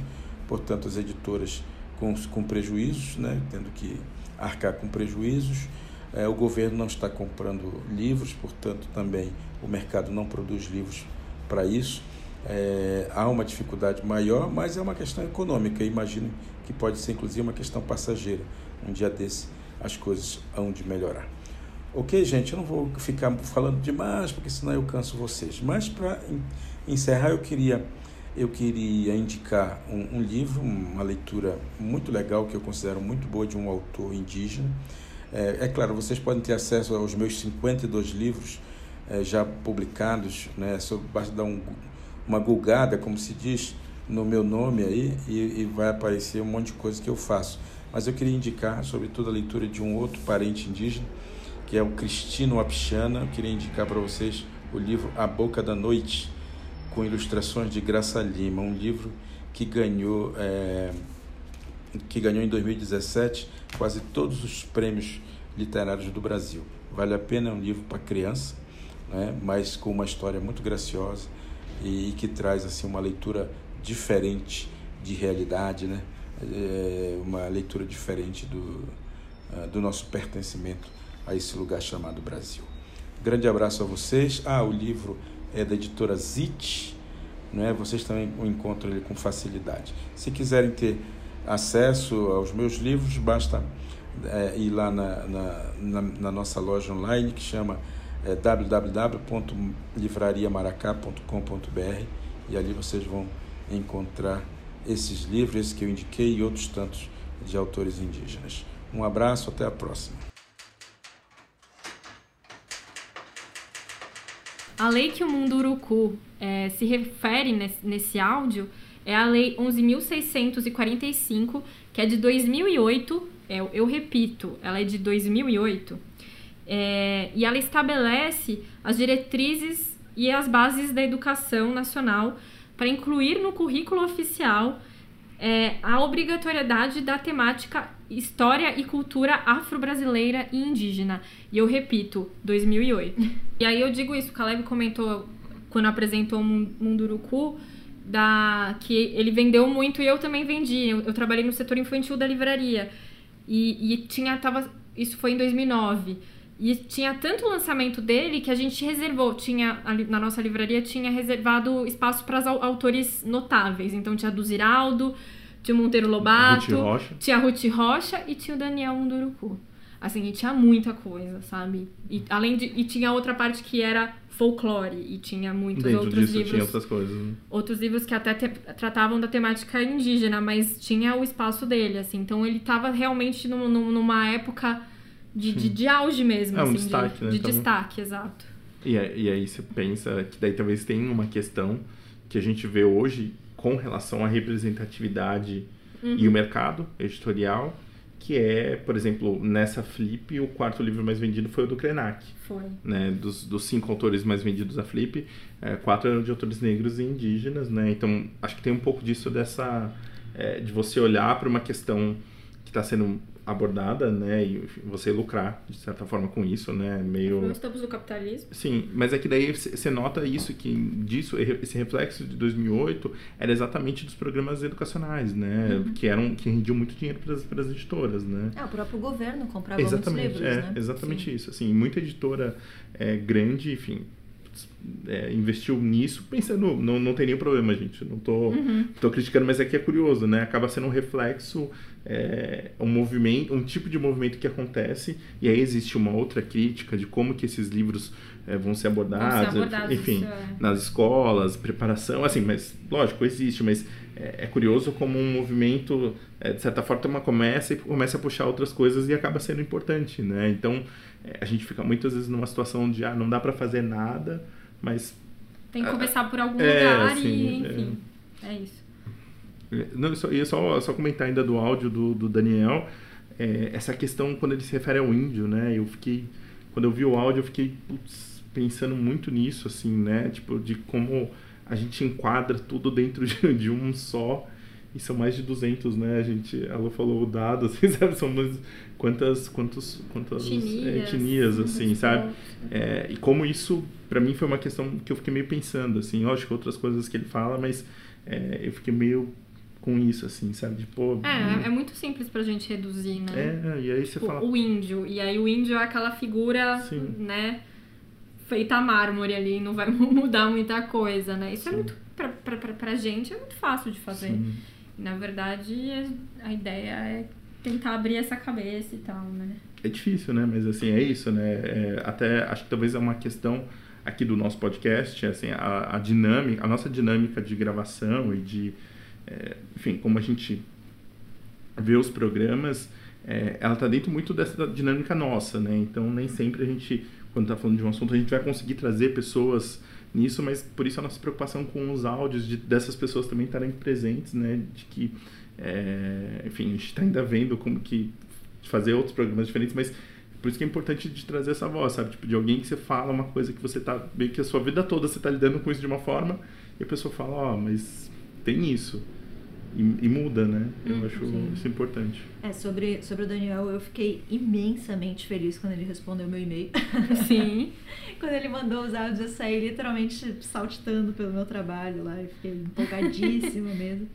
portanto as editoras com, com prejuízos, né? Tendo que arcar com prejuízos é, o governo não está comprando livros, portanto, também o mercado não produz livros para isso. É, há uma dificuldade maior, mas é uma questão econômica. Imagino que pode ser, inclusive, uma questão passageira. Um dia desse, as coisas hão de melhorar. Ok, gente, eu não vou ficar falando demais, porque senão eu canso vocês. Mas para encerrar, eu queria, eu queria indicar um, um livro, uma leitura muito legal, que eu considero muito boa, de um autor indígena é, é, claro, vocês podem ter acesso aos meus 52 livros é, já publicados, né? Só basta dar um, uma gulgada, como se diz, no meu nome aí e, e, vai aparecer um monte de coisa que eu faço. Mas eu queria indicar, sobretudo, a leitura de um outro parente indígena, que é o Cristino Apixana. Eu queria indicar para vocês o livro A Boca da Noite, com ilustrações de Graça Lima, um livro que ganhou, é, que ganhou em 2017 quase todos os prêmios literários do Brasil. Vale a pena, é um livro para criança, né? mas com uma história muito graciosa e, que traz assim uma leitura diferente de realidade, né? É uma leitura diferente do, uh, do nosso pertencimento a esse lugar chamado Brasil. Grande abraço a vocês. Ah, o livro é da editora Zit, né? vocês também o encontram ele com facilidade. Se quiserem ter acesso aos meus livros, basta é, ir lá na, na, na, na, nossa loja online que chama é, www.livrariamaracá.com.br e ali vocês vão encontrar esses livros que eu indiquei e outros tantos de autores indígenas. Um abraço, até a próxima. A lei que o Mundo Urucu é, se refere nesse, nesse áudio é a Lei 11.645, que é de 2008. É, eu repito, ela é de 2008. É, e ela estabelece as diretrizes e as bases da educação nacional para incluir no currículo oficial é, a obrigatoriedade da temática História e Cultura Afro-Brasileira e Indígena. E eu repito, 2008. e aí eu digo isso, o Caleb comentou quando apresentou o Munduruku, da, que ele vendeu muito e eu também vendi. Eu, eu trabalhei no setor infantil da livraria. E, e tinha, tava, isso foi em 2009. E tinha tanto lançamento dele que a gente reservou, tinha na nossa livraria tinha reservado espaço para autores notáveis. Então tinha do Ziraldo, tinha o Monteiro Lobato, tinha a Ruth Rocha e tinha o Daniel Munduruku. Assim, e tinha muita coisa, sabe? E além de e tinha outra parte que era folclore e tinha muitos Dentro outros disso livros. tinha outras coisas. Né? Outros livros que até te, tratavam da temática indígena, mas tinha o espaço dele, assim. Então ele estava realmente num, numa época de, de, de, auge mesmo, é um assim, destaque, de, né? de Então- destaque, exato. E, aí- e aí você pensa que daí talvez tenha uma questão que a gente vê hoje com relação à representatividade e o mercado editorial, que é, por exemplo, nessa Flip, o quarto livro mais vendido foi o do Krenak. Foi. Né? Dos, dos cinco autores mais vendidos da Flip, é, quatro eram de autores negros e indígenas, né? Então, acho que tem um pouco disso dessa... é, de você olhar para uma questão que está sendo abordada, né? E você lucrar, de certa forma, com isso, né? Meio... Não estamos no capitalismo. Sim, mas é que daí você nota isso, que disso, esse reflexo de 2008 era exatamente dos programas educacionais, né? Que eram que rendiam muito dinheiro para as editoras, né? É, o próprio governo comprava exatamente, muitos livros, é, né? exatamente isso. Assim, muita editora é, grande, enfim, é, investiu nisso pensando, não, não tem nenhum problema, gente. Não tô, Uhum. tô criticando, mas é que é curioso, né? Acaba sendo um reflexo, é, um movimento, um tipo de movimento que acontece, e aí existe uma outra crítica de como que esses livros é, vão ser abordados, abordados, enfim, é. nas escolas, preparação, assim, mas lógico, existe, mas é, é curioso como um movimento, é, de certa forma, começa e começa a puxar outras coisas e acaba sendo importante, né? Então, é, a gente fica muitas vezes numa situação de, ah, não dá para fazer nada, mas Tem que começar por algum lugar assim, e, enfim. É, isso. Não, só, ia só, só comentar ainda do áudio do, do Daniel, é, essa questão quando ele se refere ao índio, né? Eu fiquei, quando eu vi o áudio, eu fiquei putz, pensando muito nisso, assim, né? Tipo, de como a gente enquadra tudo dentro de, de um só, e são mais de 200, né? A gente, ela falou o dado, assim, sabe? São mais, quantas, quantos, quantas é, Etnias, etnias, assim, muitos sabe? É, e como isso, pra mim, foi uma questão que eu fiquei meio pensando, assim, lógico, outras coisas que ele fala, mas é, eu fiquei meio com isso, assim, sabe? De, pô, É, é muito simples pra gente reduzir, né? é, e aí você Tipo, fala, o índio. E aí o índio é aquela figura, Sim. né? Feita mármore ali, não vai mudar muita coisa, né? Isso é Sim. muito. Pra, pra, pra, pra gente é muito fácil de fazer. sim, na verdade, a ideia é tentar abrir essa cabeça e tal, né? é difícil, né? Mas assim, é isso, né? É, até acho que talvez é uma questão aqui do nosso podcast, assim, a, a dinâmica, a nossa dinâmica de gravação e de, é, enfim, como a gente vê os programas, é, ela tá dentro muito dessa dinâmica nossa, né? Então nem sempre a gente, quando tá falando de um assunto, a gente vai conseguir trazer pessoas nisso, mas por isso a nossa preocupação com os áudios de, dessas pessoas também estarem presentes, né? De que, é, enfim, a gente está ainda vendo como que fazer outros programas diferentes, mas por isso que é importante de trazer essa voz, sabe? Tipo, de alguém que você fala uma coisa que você tá, meio que a sua vida toda você tá lidando com isso de uma forma, e a pessoa fala, ó, mas tem isso. E, e muda, né? Eu Hum, acho sim. isso importante. É, sobre, sobre o Daniel, eu fiquei imensamente feliz quando ele respondeu meu e-mail. Sim. quando ele mandou os áudios, eu saí literalmente saltitando pelo meu trabalho lá. Eu fiquei empolgadíssima mesmo.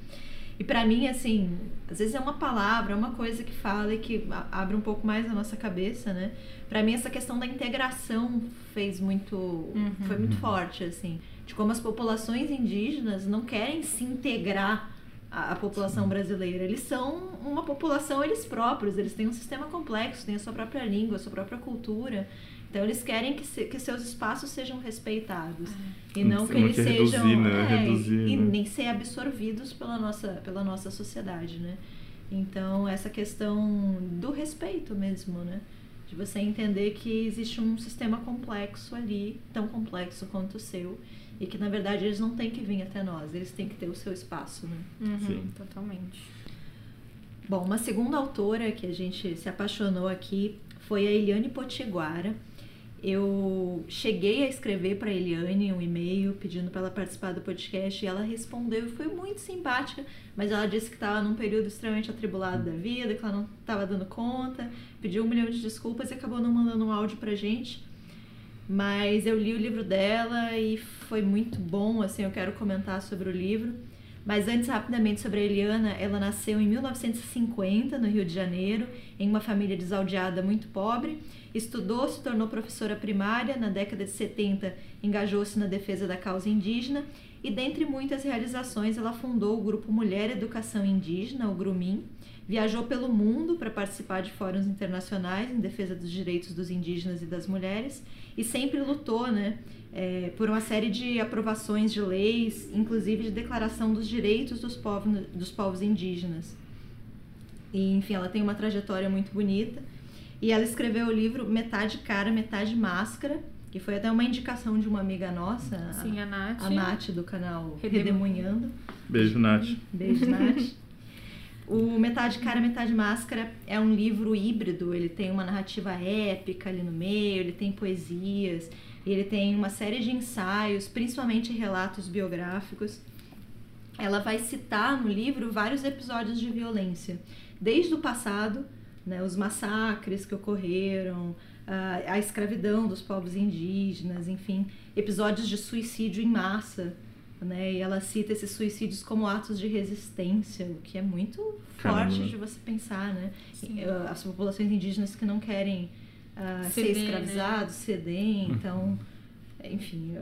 E pra mim, assim, às vezes é uma palavra, é uma coisa que fala e que abre um pouco mais a nossa cabeça, né? Pra mim, essa questão da integração fez muito. foi muito forte, assim. De como as populações indígenas não querem se integrar à, à população brasileira. Eles são uma população eles próprios, eles têm um sistema complexo, têm a sua própria língua, a sua própria cultura. Então eles querem que, se- que seus espaços sejam respeitados e não que eles sejam reduzir, né? é, Reduzir, e né? nem ser absorvidos pela nossa pela nossa sociedade, né? Então essa questão do respeito mesmo, né? de você entender que existe um sistema complexo ali, tão complexo quanto o seu, e que na verdade eles não têm que vir até nós, eles têm que ter o seu espaço, né? Uhum, Sim. totalmente. Bom, uma segunda autora que a gente se apaixonou aqui foi a Eliane Potiguara. Eu cheguei a escrever para a Eliane um e-mail pedindo para ela participar do podcast e ela respondeu e foi muito simpática, mas ela disse que estava num período extremamente atribulado da vida, que ela não estava dando conta, pediu um milhão de desculpas e acabou não mandando um áudio pra gente. Mas eu li o livro dela e foi muito bom, assim, eu quero comentar sobre o livro. Mas antes, rapidamente, sobre a Eliana, ela nasceu em 1950, no Rio de Janeiro, em uma família desaldeada muito pobre. Estudou, se tornou professora primária. Na década de 70, engajou-se na defesa da causa indígena. E, dentre muitas realizações, ela fundou o grupo Mulher Educação Indígena, o GRUMIN. Viajou pelo mundo para participar de fóruns internacionais em defesa dos direitos dos indígenas e das mulheres. E sempre lutou, né? é, por uma série de aprovações de leis, inclusive de declaração dos direitos dos povos, dos povos indígenas. E, enfim, ela tem uma trajetória muito bonita. E ela escreveu o livro Metade Cara, Metade Máscara, que foi até uma indicação de uma amiga nossa, Sim, a Nath. a Nath do canal Redemu- Redemunhando. Beijo, Nath. Beijo, Nath. O Metade Cara, Metade Máscara é um livro híbrido, ele tem uma narrativa épica ali no meio, ele tem poesias, ele tem uma série de ensaios, principalmente relatos biográficos. Ela vai citar no livro vários episódios de violência, desde o passado, né, os massacres que ocorreram, a, a escravidão dos povos indígenas, enfim, episódios de suicídio em massa, né? E ela cita esses suicídios como atos de resistência, o que é muito Caramba. forte de você pensar, né? Sim. Eh, As populações indígenas que não querem ah, ser Ceder, né? escravizados, ceder, então, enfim,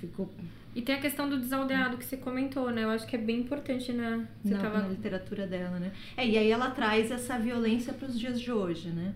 ficou E tem a questão do desaldeado que você comentou, né? Eu acho que é bem importante, né? Você na, tava... na literatura dela, né? É, e aí ela traz essa violência para os dias de hoje, né?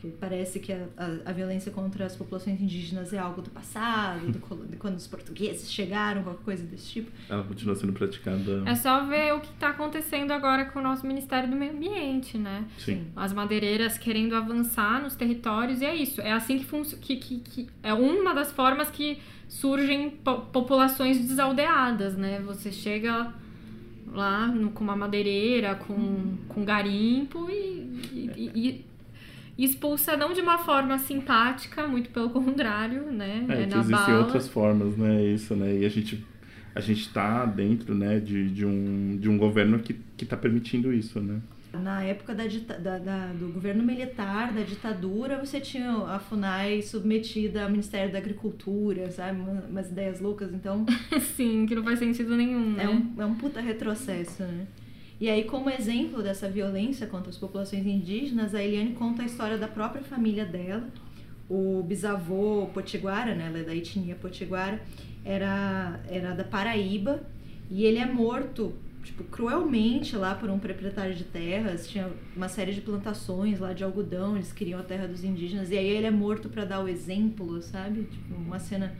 Que parece que a, a, a violência contra as populações indígenas é algo do passado, do, de quando os portugueses chegaram, qualquer coisa desse tipo. Ela continua sendo praticada. É só ver o que tá acontecendo agora com o nosso Ministério do Meio Ambiente, né? Sim. As madeireiras querendo avançar nos territórios, e é isso. É assim que funciona. Que, que, que é uma das formas que surgem po- populações desaldeadas, né? Você chega lá no- com uma madeireira, com, com garimpo e, e- e- e expulsa não de uma forma simpática, muito pelo contrário, né? É, que na existem bala. outras formas, né? Isso, né? E a gente, a gente tá dentro, né, de, de, um, de um governo que, que tá permitindo isso, né? Na época da, da- da- do governo militar, da ditadura, você tinha a FUNAI submetida ao Ministério da Agricultura, sabe? Uma- Umas ideias loucas, então Sim, que não faz sentido nenhum, né? É um, é um puta retrocesso, né? E aí, como exemplo dessa violência contra as populações indígenas, a Eliane conta a história da própria família dela. O bisavô potiguara, né? Ela é da etnia potiguara, era, era da Paraíba. E ele é morto, tipo, cruelmente lá por um proprietário de terras. Tinha uma série de plantações lá de algodão, eles queriam a terra dos indígenas. E aí ele é morto para dar o exemplo, sabe? Tipo, uma cena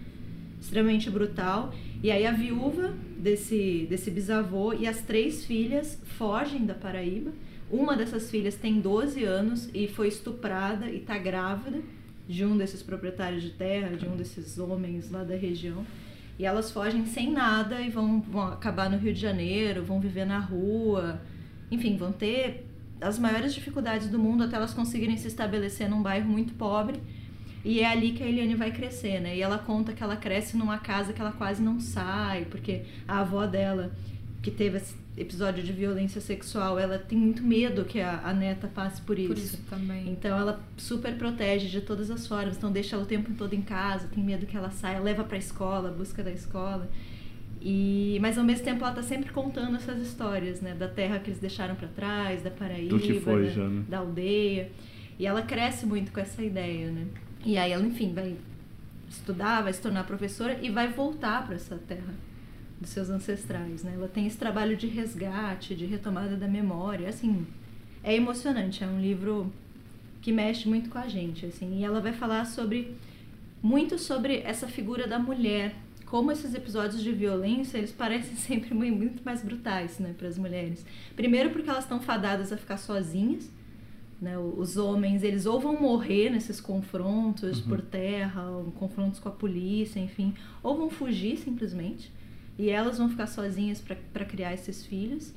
extremamente brutal. E aí a viúva desse, desse bisavô e as três filhas fogem da Paraíba. Uma dessas filhas tem 12 anos e foi estuprada e tá grávida de um desses proprietários de terra, de um desses homens lá da região. E elas fogem sem nada e vão, vão acabar no Rio de Janeiro, vão viver na rua. Enfim, vão ter as maiores dificuldades do mundo até elas conseguirem se estabelecer num bairro muito pobre. E é ali que a Eliane vai crescer, né? E ela conta que ela cresce numa casa que ela quase não sai, porque a avó dela, que teve esse episódio de violência sexual, ela tem muito medo que a, a neta passe por isso. Por isso também. Então ela super protege de todas as formas. Então deixa ela o tempo todo em casa, tem medo que ela saia, leva pra escola, busca da escola. E mas ao mesmo tempo ela tá sempre contando essas histórias, né, da terra que eles deixaram pra trás, da Paraíba, Do que foi da, já, né? da aldeia. E ela cresce muito com essa ideia, né? E aí ela, enfim, vai estudar, vai se tornar professora e vai voltar para essa terra dos seus ancestrais, né? Ela tem esse trabalho de resgate, de retomada da memória, assim, é emocionante, é um livro que mexe muito com a gente, assim, e ela vai falar sobre muito sobre essa figura da mulher, como esses episódios de violência, eles parecem sempre mui- muito mais brutais, né, para as mulheres. Primeiro porque elas estão fadadas a ficar sozinhas, Né? Os homens, eles ou vão morrer nesses confrontos Uhum. por terra, confrontos com a polícia, enfim, ou vão fugir simplesmente. E elas vão ficar sozinhas para criar esses filhos.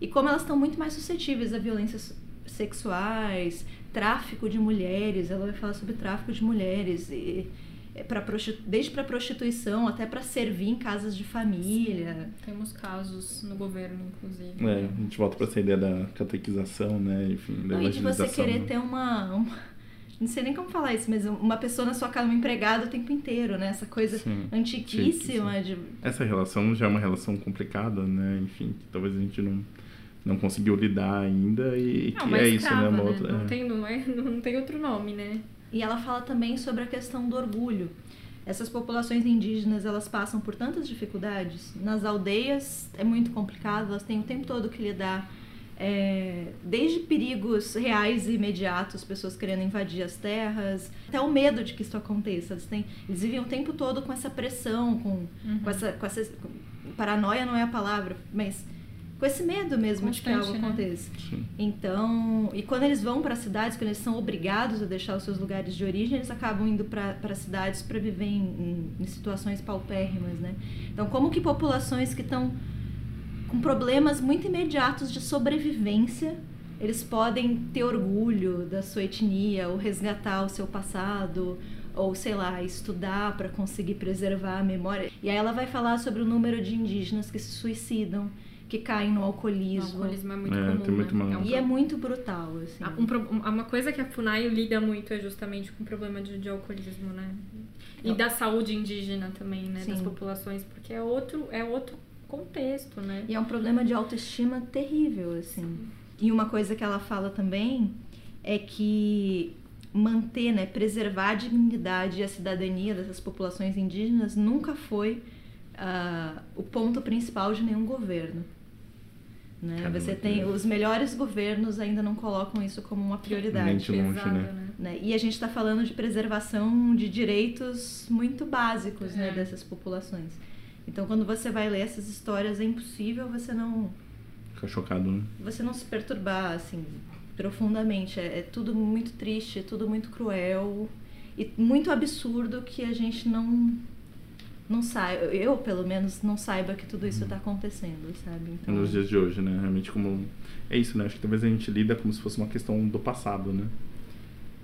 E como elas estão muito mais suscetíveis a violências sexuais, tráfico de mulheres, ela vai falar sobre tráfico de mulheres, e, pra prostitu- desde para prostituição até para servir em casas de família. Temos casos no governo, inclusive. É, a gente volta para essa ideia da catequização, né? Enfim, da Não, e de você querer né? ter uma, uma- Não sei nem como falar isso, mas uma pessoa na sua casa, um empregado o tempo inteiro, né? Essa coisa Sim, antiquíssima de. Essa relação já é uma relação complicada, né? Enfim, que talvez a gente não, não conseguiu lidar ainda e É que é isso, escrava, né? Uma né? outra, Não, é. tem, não, é, não tem outro nome, né? E ela fala também sobre a questão do orgulho. Essas populações indígenas, elas passam por tantas dificuldades. Nas aldeias é muito complicado, elas têm o tempo todo que lidar é, desde perigos reais e imediatos, pessoas querendo invadir as terras, até o medo de que isso aconteça. Eles, têm, eles vivem o tempo todo com essa pressão, com, Uhum. com essa, com essa. Paranoia não é a palavra, mas com esse medo mesmo de que algo Constante, né? aconteça. Sim. Então, e quando eles vão para cidades, quando eles são obrigados a deixar os seus lugares de origem, eles acabam indo para cidades para viver em, em- em situações paupérrimas, né? Então, como que populações que estão com problemas muito imediatos de sobrevivência, eles podem ter orgulho da sua etnia, ou resgatar o seu passado, ou sei lá, estudar para conseguir preservar a memória. E aí ela vai falar sobre o número de indígenas que se suicidam, que caem no O alcoolismo. alcoolismo é muito É, comum, tem muito né? É um E é muito brutal, assim. Ah, um uma coisa que a FUNAI lida muito é justamente com o problema de, de alcoolismo, né? E Não. da saúde indígena também, né? Das Sim. populações, porque é outro, é outro contexto, né? E é um problema de autoestima terrível, assim. E uma coisa que ela fala também é que manter, né, preservar a dignidade e a cidadania dessas populações indígenas nunca foi ah, o ponto principal de nenhum governo. Né? Caramba, Você que- tem os melhores governos ainda não colocam isso como uma prioridade. De longe, Pesado, né? né? E a gente está falando de preservação de direitos muito básicos né, É. dessas populações. Então, quando você vai ler essas histórias, é impossível você não Fica chocado, né? você não se perturbar assim profundamente. É, é tudo muito triste, é tudo muito cruel e muito absurdo que a gente não não saiba, eu pelo menos não saiba que tudo isso está acontecendo, sabe? Então, Nos dias de hoje, né? Realmente como... É isso, né? Acho que talvez a gente lida como se fosse uma questão do passado, né?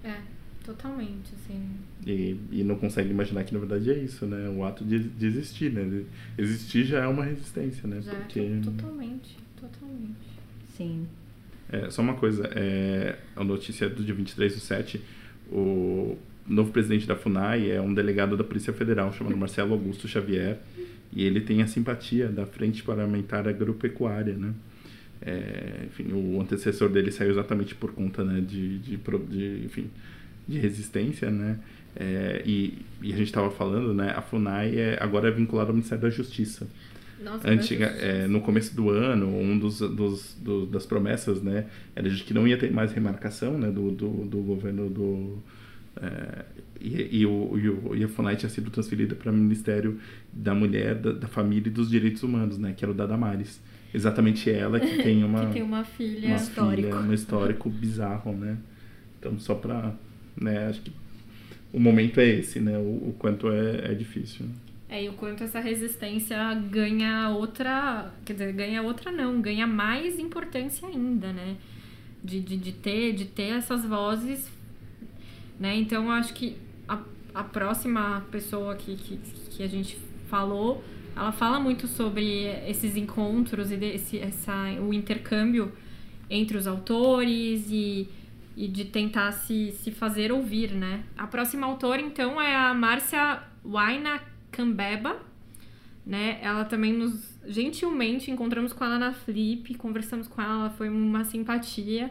É, totalmente, assim. E, e não consegue imaginar que na verdade é isso, né? O ato de, de existir, né? Existir já é uma resistência, né? Já Porque... é to- totalmente, totalmente. sim. É, só uma coisa, é, a notícia do dia 23 do 7, o novo presidente da FUNAI é um delegado da Polícia Federal chamado Marcelo Augusto Xavier e ele tem a simpatia da Frente Parlamentar Agropecuária, né? É, enfim, o antecessor dele saiu exatamente por conta né, de, de, de, enfim, de resistência, né? É, e, e a gente estava falando, né? A FUNAI é, agora é vinculada ao Ministério da Justiça. Nossa, Antiga, é, no começo do ano, um dos, dos, do- das promessas, né, era de que não ia ter mais remarcação, né, do, do, do governo do é, e, e, o, e, o, e a FUNAI tinha sido transferida para o Ministério da Mulher, da, da Família e dos Direitos Humanos, né, que era o da Damares. Exatamente ela que tem uma que tem uma filha. uma histórico. filha, um histórico bizarro, né? Então só para, né, acho que o momento é esse, né, o, o quanto é, é difícil. É, e o quanto essa resistência ganha outra. Quer dizer, ganha outra não, ganha mais importância ainda, né? De, de, de, ter, de ter essas vozes. Né? Então acho que a, a próxima pessoa que, que, que a gente falou, ela fala muito sobre esses encontros e desse, essa, o intercâmbio entre os autores e, e de tentar se, se fazer ouvir, né? A próxima autora, então, é a Márcia Waina Cambeba, né? Ela também nos gentilmente encontramos com ela na Flip, conversamos com ela foi uma simpatia.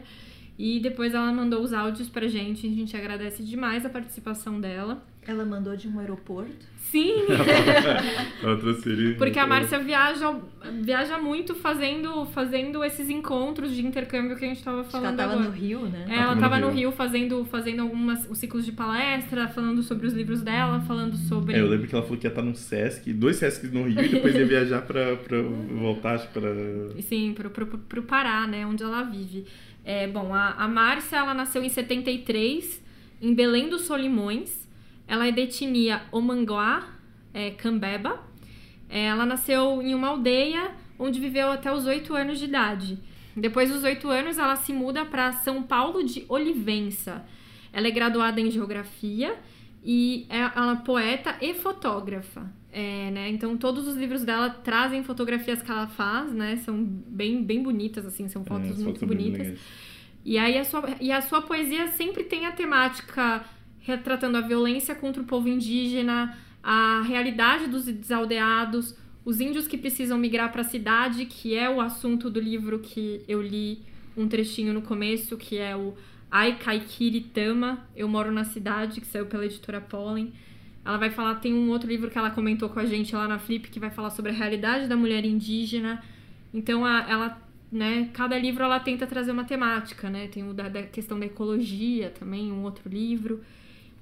E depois ela mandou os áudios pra gente, a gente agradece demais a participação dela. Ela mandou de um aeroporto. Sim! Ela transferiu. Porque a Márcia viaja, viaja muito fazendo, fazendo esses encontros de intercâmbio que a gente tava Acho que ela falando tava agora. no Rio, né? É, Ela ela tava no no Rio. Rio fazendo, fazendo algumas os ciclos de palestra, falando sobre os livros dela, falando sobre. É, eu lembro que ela falou que ia estar num Sesc, dois Sescs no Rio, e depois ia viajar pra, pra voltar, acho pra... Sim, pro, pro, pro Pará, né? Onde ela vive. É, bom, a, a Márcia, ela nasceu em 73, em Belém dos Solimões. Ela é de etnia Omanguá, é, Cambeba. É, ela nasceu em uma aldeia onde viveu até os 8 anos de idade. Depois dos 8 anos, ela se muda para São Paulo de Olivença. Ela é graduada em Geografia e é, ela é poeta e fotógrafa. É, né? Então todos os livros dela trazem fotografias que ela faz, né? São bem, bem bonitas, assim, são fotos é, muito bonitas. E aí a sua, e a sua poesia sempre tem a temática retratando a violência contra o povo indígena, a realidade dos desaldeados, os índios que precisam migrar para a cidade, que é o assunto do livro que eu li um trechinho no começo, que é o Ai Kaikiri Tama, Eu Moro na Cidade, que saiu pela editora Pollen. Ela vai falar, tem um outro livro que ela comentou com a gente lá na Flip, que vai falar sobre a realidade da mulher indígena. Então, a, ela, né, cada livro ela tenta trazer uma temática, né? Tem o da, da questão da ecologia também, um outro livro.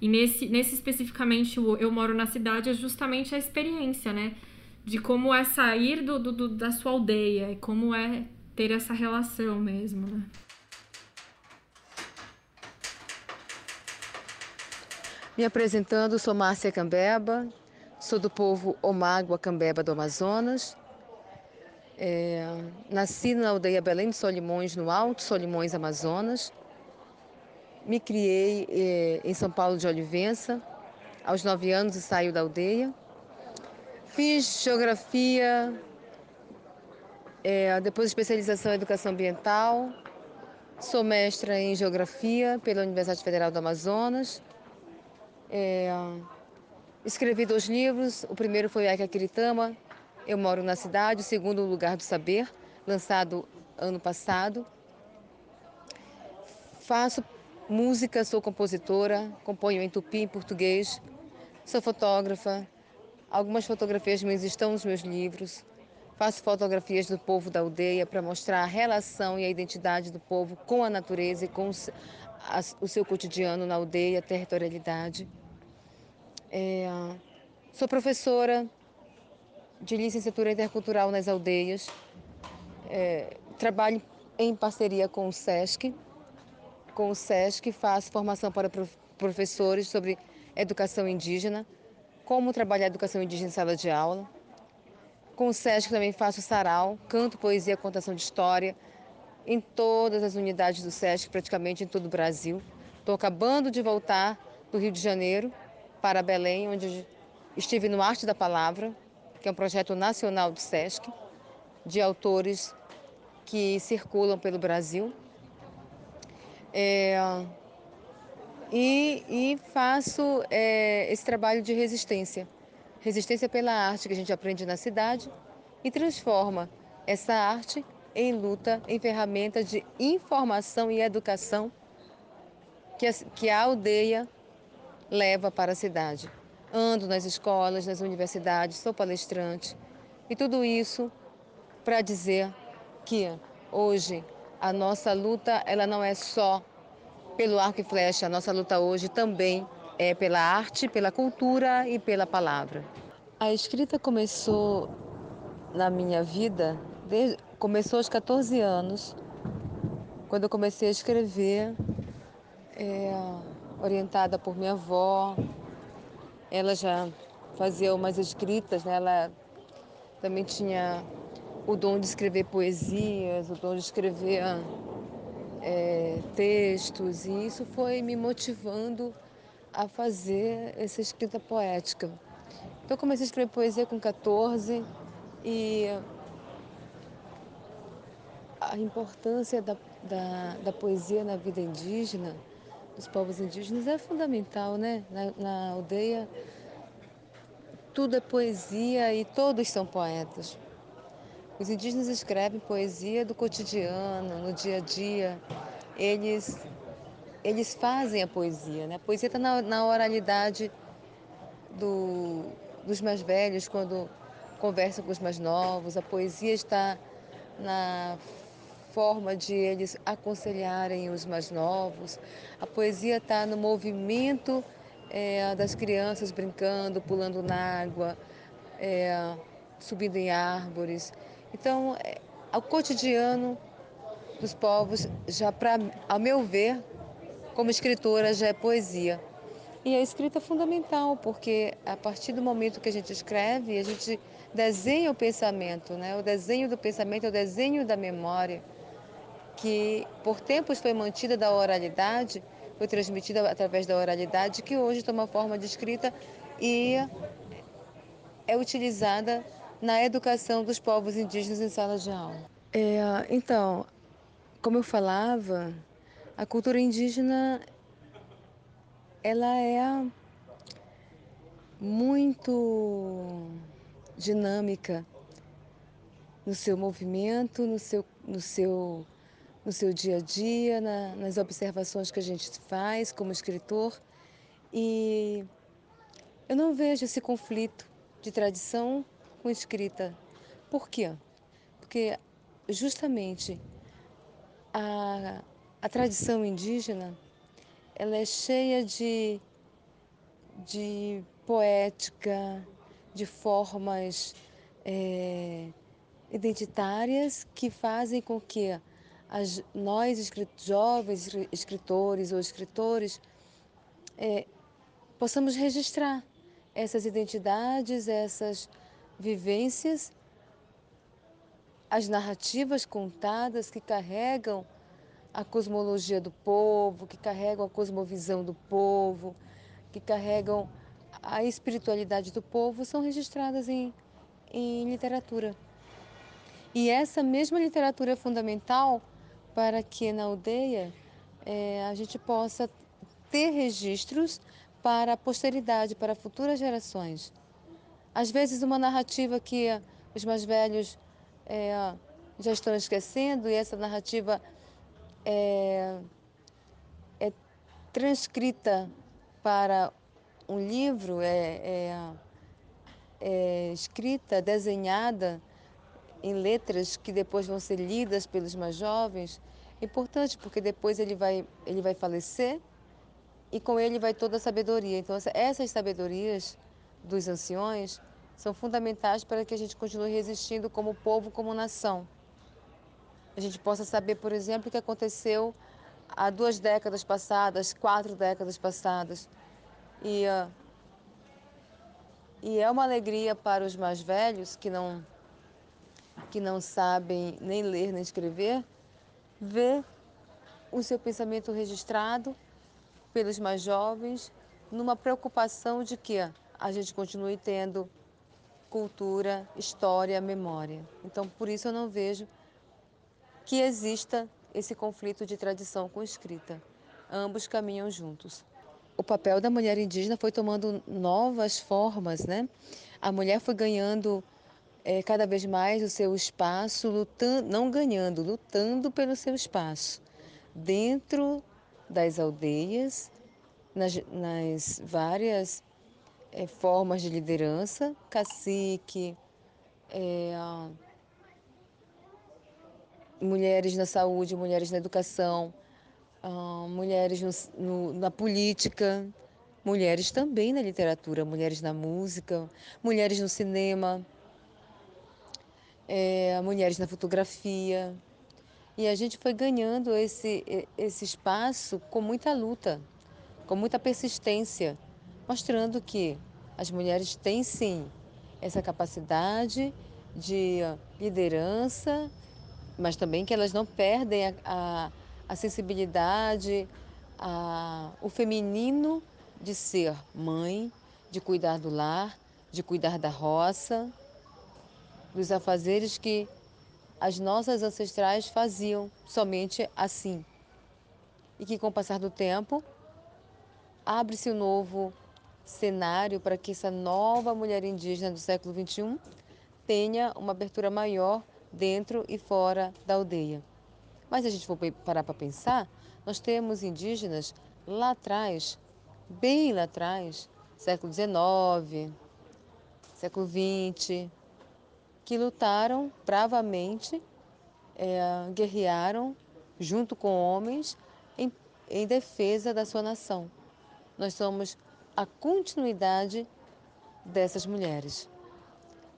E nesse, nesse especificamente, o Eu Moro na Cidade, é justamente a experiência, né? De como é sair do, do, do da sua aldeia e como é ter essa relação mesmo, né? Me apresentando, sou Márcia Cambeba, sou do povo Omágua Cambeba do Amazonas. É, nasci na aldeia Belém de Solimões, no Alto Solimões, Amazonas. Me criei é, em São Paulo de Olivença, aos nove anos saio da aldeia. Fiz geografia, é, depois especialização em educação ambiental. Sou mestra em geografia pela Universidade Federal do Amazonas. É, escrevi dois livros. O primeiro foi Aika Kiritama, Eu Moro na Cidade. O segundo, O Lugar do Saber, lançado ano passado. Faço música, sou compositora, componho em tupi, em português. Sou fotógrafa. Algumas fotografias minhas estão nos meus livros. Faço fotografias do povo da aldeia para mostrar a relação e a identidade do povo com a natureza e com o seu cotidiano na aldeia, territorialidade. É, sou professora de licenciatura intercultural nas aldeias. É, trabalho em parceria com o SESC. Com o SESC faço formação para professores sobre educação indígena, como trabalhar educação indígena em sala de aula. Com o SESC também faço sarau, canto, poesia, contação de história, em todas as unidades do SESC, praticamente em todo o Brasil. Estou acabando de voltar do Rio de Janeiro para Belém, onde estive no Arte da Palavra, que é um projeto nacional do SESC, de autores que circulam pelo Brasil. É, e, e, faço é, esse trabalho de resistência. Resistência pela arte que a gente aprende na cidade e transforma essa arte em luta, em ferramenta de informação e educação que a, que a aldeia leva para a cidade. Ando nas escolas, nas universidades, sou palestrante e tudo isso para dizer que hoje a nossa luta ela não é só pelo arco e flecha, a nossa luta hoje também é pela arte, pela cultura e pela palavra. A escrita começou na minha vida, desde, começou aos 14 anos, quando eu comecei a escrever. É, orientada por minha avó. Ela já fazia umas escritas, né? ela também tinha o dom de escrever poesias, o dom de escrever é, textos, e isso foi me motivando a fazer essa escrita poética. Então, eu comecei a escrever poesia com 14 e a importância da, da, da poesia na vida indígena dos povos indígenas é fundamental, né? Na, na aldeia tudo é poesia e todos são poetas. Os indígenas escrevem poesia do cotidiano, no dia a dia. Eles, eles fazem a poesia. Né? A poesia está na, na oralidade do, dos mais velhos, quando conversam com os mais novos. A poesia está na forma de eles aconselharem os mais novos. A poesia está no movimento é, das crianças brincando, pulando na água, é, subindo em árvores. Então, é, o cotidiano dos povos, já para, ao meu ver, como escritora, já é poesia. E a escrita é fundamental, porque a partir do momento que a gente escreve, a gente desenha o pensamento, né? O desenho do pensamento é o desenho da memória, que por tempos foi mantida da oralidade, foi transmitida através da oralidade, que hoje toma forma de escrita e é utilizada na educação dos povos indígenas em sala de aula. É, então, como eu falava, a cultura indígena ela é muito dinâmica no seu movimento, no seu, no seu, no seu dia a dia, na, nas observações que a gente faz como escritor. E eu não vejo esse conflito de tradição com escrita. Por quê? Porque justamente a, a tradição indígena ela é cheia de, de poética, de formas é, identitárias que fazem com que as, nós, jovens escritores ou escritores, é, possamos registrar essas identidades, essas vivências, as narrativas contadas que carregam a cosmologia do povo, que carregam a cosmovisão do povo, que carregam a espiritualidade do povo, são registradas em, em literatura. E essa mesma literatura fundamental para que na aldeia é, a gente possa ter registros para a posteridade, para futuras gerações. Às vezes, uma narrativa que os mais velhos é, já estão esquecendo, e essa narrativa é, é transcrita para um livro, é, é, é, escrita, desenhada em letras que depois vão ser lidas pelos mais jovens. Importante porque depois ele vai, ele vai falecer e com ele vai toda a sabedoria. Então essas sabedorias dos anciões são fundamentais para que a gente continue resistindo como povo, como nação a gente possa saber, por exemplo, o que aconteceu há duas décadas passadas, quatro décadas passadas. E, uh, e é uma alegria para os mais velhos que não, que não sabem nem ler nem escrever, ver o seu pensamento registrado pelos mais jovens numa preocupação de que a gente continue tendo cultura, história, memória. Então, por isso eu não vejo que exista esse conflito de tradição com escrita. Ambos caminham juntos. O papel da mulher indígena foi tomando novas formas, né? A mulher foi ganhando é, cada vez mais o seu espaço, lutando, não ganhando, lutando pelo seu espaço. Dentro das aldeias, nas, nas várias é, formas de liderança, cacique, é, mulheres na saúde, mulheres na educação, mulheres no, no, na política, mulheres também na literatura, mulheres na música, mulheres no cinema, é, mulheres na fotografia. E a gente foi ganhando esse, esse espaço com muita luta, com muita persistência, mostrando que as mulheres têm sim essa capacidade de liderança, mas também que elas não perdem a, a, a sensibilidade, a, o feminino de ser mãe, de cuidar do lar, de cuidar da roça, dos afazeres que as nossas ancestrais faziam somente assim. E que com o passar do tempo abre-se um novo cenário para que essa nova mulher indígena do século XXI tenha uma abertura maior dentro e fora da aldeia. Mas se a gente for parar para pensar, nós temos indígenas lá atrás, bem lá atrás, século XIX, século XX, que lutaram bravamente, é, guerrearam junto com homens em, em defesa da sua nação. Nós somos a continuidade dessas mulheres.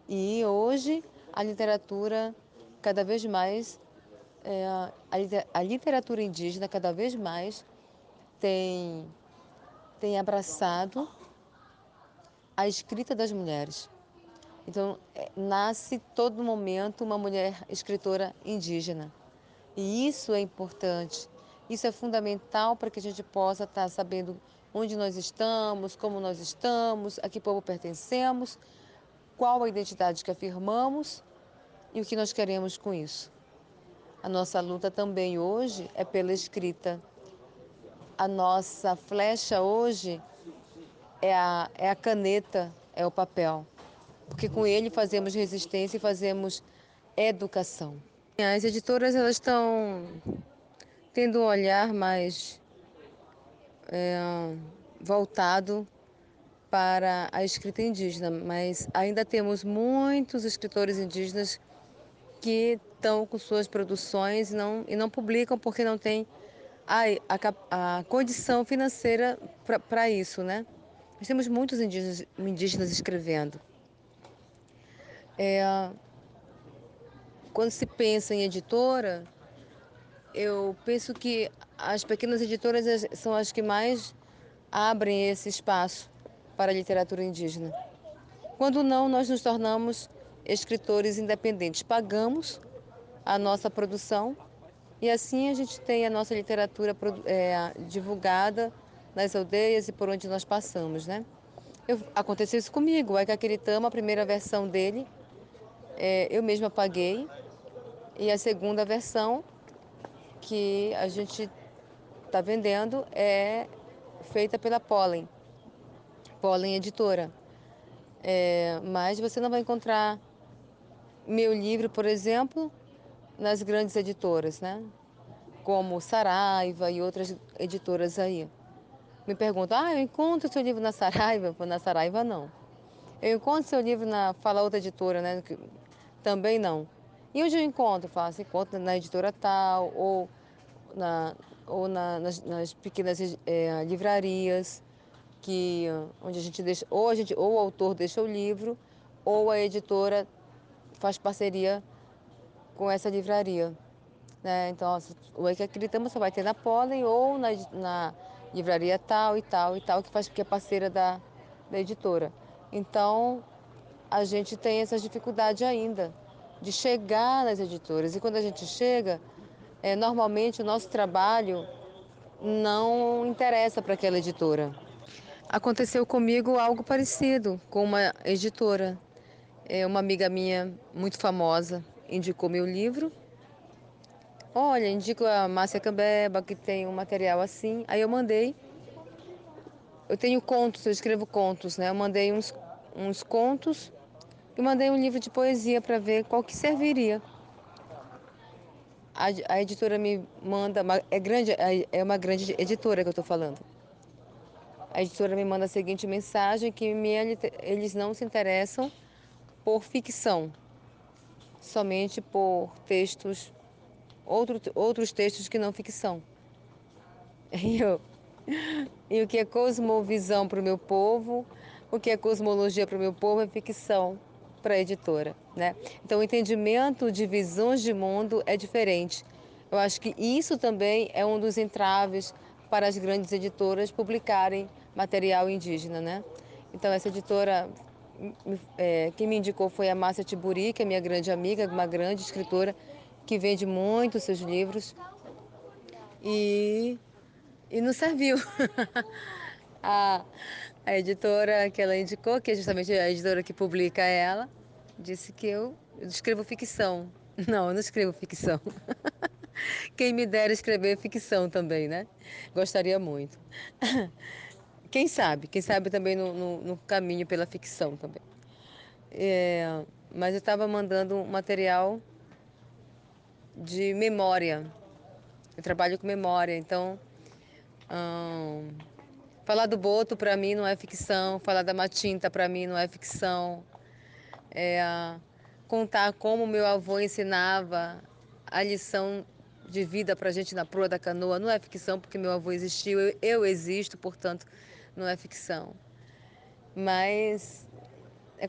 E hoje a literatura cada vez mais é, a, literatura indígena cada vez mais tem, tem abraçado a escrita das mulheres. Então, é, nasce todo momento uma mulher escritora indígena. E isso é importante, isso é fundamental para que a gente possa estar sabendo onde nós estamos, como nós estamos, a que povo pertencemos, qual a identidade que afirmamos e o que nós queremos com isso. A nossa luta também hoje é pela escrita. A nossa flecha hoje é a, é a caneta, é o papel. Porque com ele fazemos resistência e fazemos educação. As editoras elas estão tendo um olhar mais é, voltado para a escrita indígena, mas ainda temos muitos escritores indígenas que estão com suas produções e não, e não publicam porque não tem a, a, a condição financeira para isso, né? Nós temos muitos indígenas, indígenas escrevendo. É, quando se pensa em editora, eu penso que as pequenas editoras são as que mais abrem esse espaço para a literatura indígena. Quando não, nós nos tornamos escritores independentes. Pagamos a nossa produção e assim a gente tem a nossa literatura é, divulgada nas aldeias e por onde nós passamos, né? Eu, aconteceu isso comigo, o Aikakiritama, a primeira versão dele, é, eu mesma paguei e a segunda versão que a gente está vendendo é feita pela Pollen, Pollen Editora. É, mas você não vai encontrar meu livro, por exemplo, nas grandes editoras, né? Como Saraiva e outras editoras aí. Me perguntam, ah, eu encontro seu livro na Saraiva? Na Saraiva, não. Eu encontro seu livro na Fala Outra Editora, né? Também não. E onde eu encontro? Faço, encontro na editora tal, ou, na, ou na, nas, nas, pequenas é, livrarias, que, onde a gente deixa, ou, a gente, ou o autor deixa o livro, ou a editora faz parceria com essa livraria. Né? Então, o que acreditamos você vai ter na Pollen ou na, na livraria tal e tal e tal, que faz que é parceira da, da editora. Então, a gente tem essas dificuldades ainda de chegar nas editoras. E quando a gente chega, é, normalmente o nosso trabalho não interessa para aquela editora. Aconteceu comigo algo parecido com uma editora. É, uma amiga minha muito famosa indicou meu livro. Olha, indico a Márcia Cambeba, que tem um material assim. Aí eu mandei. Eu tenho contos, eu escrevo contos, né? Eu mandei uns, uns contos e mandei um livro de poesia para ver qual que serviria. A, a, editora me manda, é, grande, é uma grande editora que eu estou falando. A editora me manda a seguinte mensagem que minha, eles não se interessam por ficção, somente por textos, outro, outros textos que não ficção. E, eu, e o que é cosmovisão para o meu povo, o que é cosmologia para o meu povo é ficção para a editora. Né? Então, o entendimento de visões de mundo é diferente. Eu acho que isso também é um dos entraves para as grandes editoras publicarem material indígena. Né? Então, essa editora, é, quem me indicou foi a Márcia Tiburi, que é minha grande amiga, uma grande escritora que vende muito seus livros. E, e nos serviu. a editora que ela indicou, que é justamente a editora que publica ela, disse que eu, escrevo ficção. Não, eu não escrevo ficção. Quem me dera escrever ficção também, né? Gostaria muito. Quem sabe? Quem sabe também no, no, no caminho pela ficção também. É, mas eu estava mandando um material de memória. Eu trabalho com memória, então. Hum, Falar do Boto para mim não é ficção, falar da Matinta para mim não é ficção. É, contar como meu avô ensinava a lição de vida para gente na proa da canoa não é ficção porque meu avô existiu, eu, eu existo, portanto não é ficção. Mas é,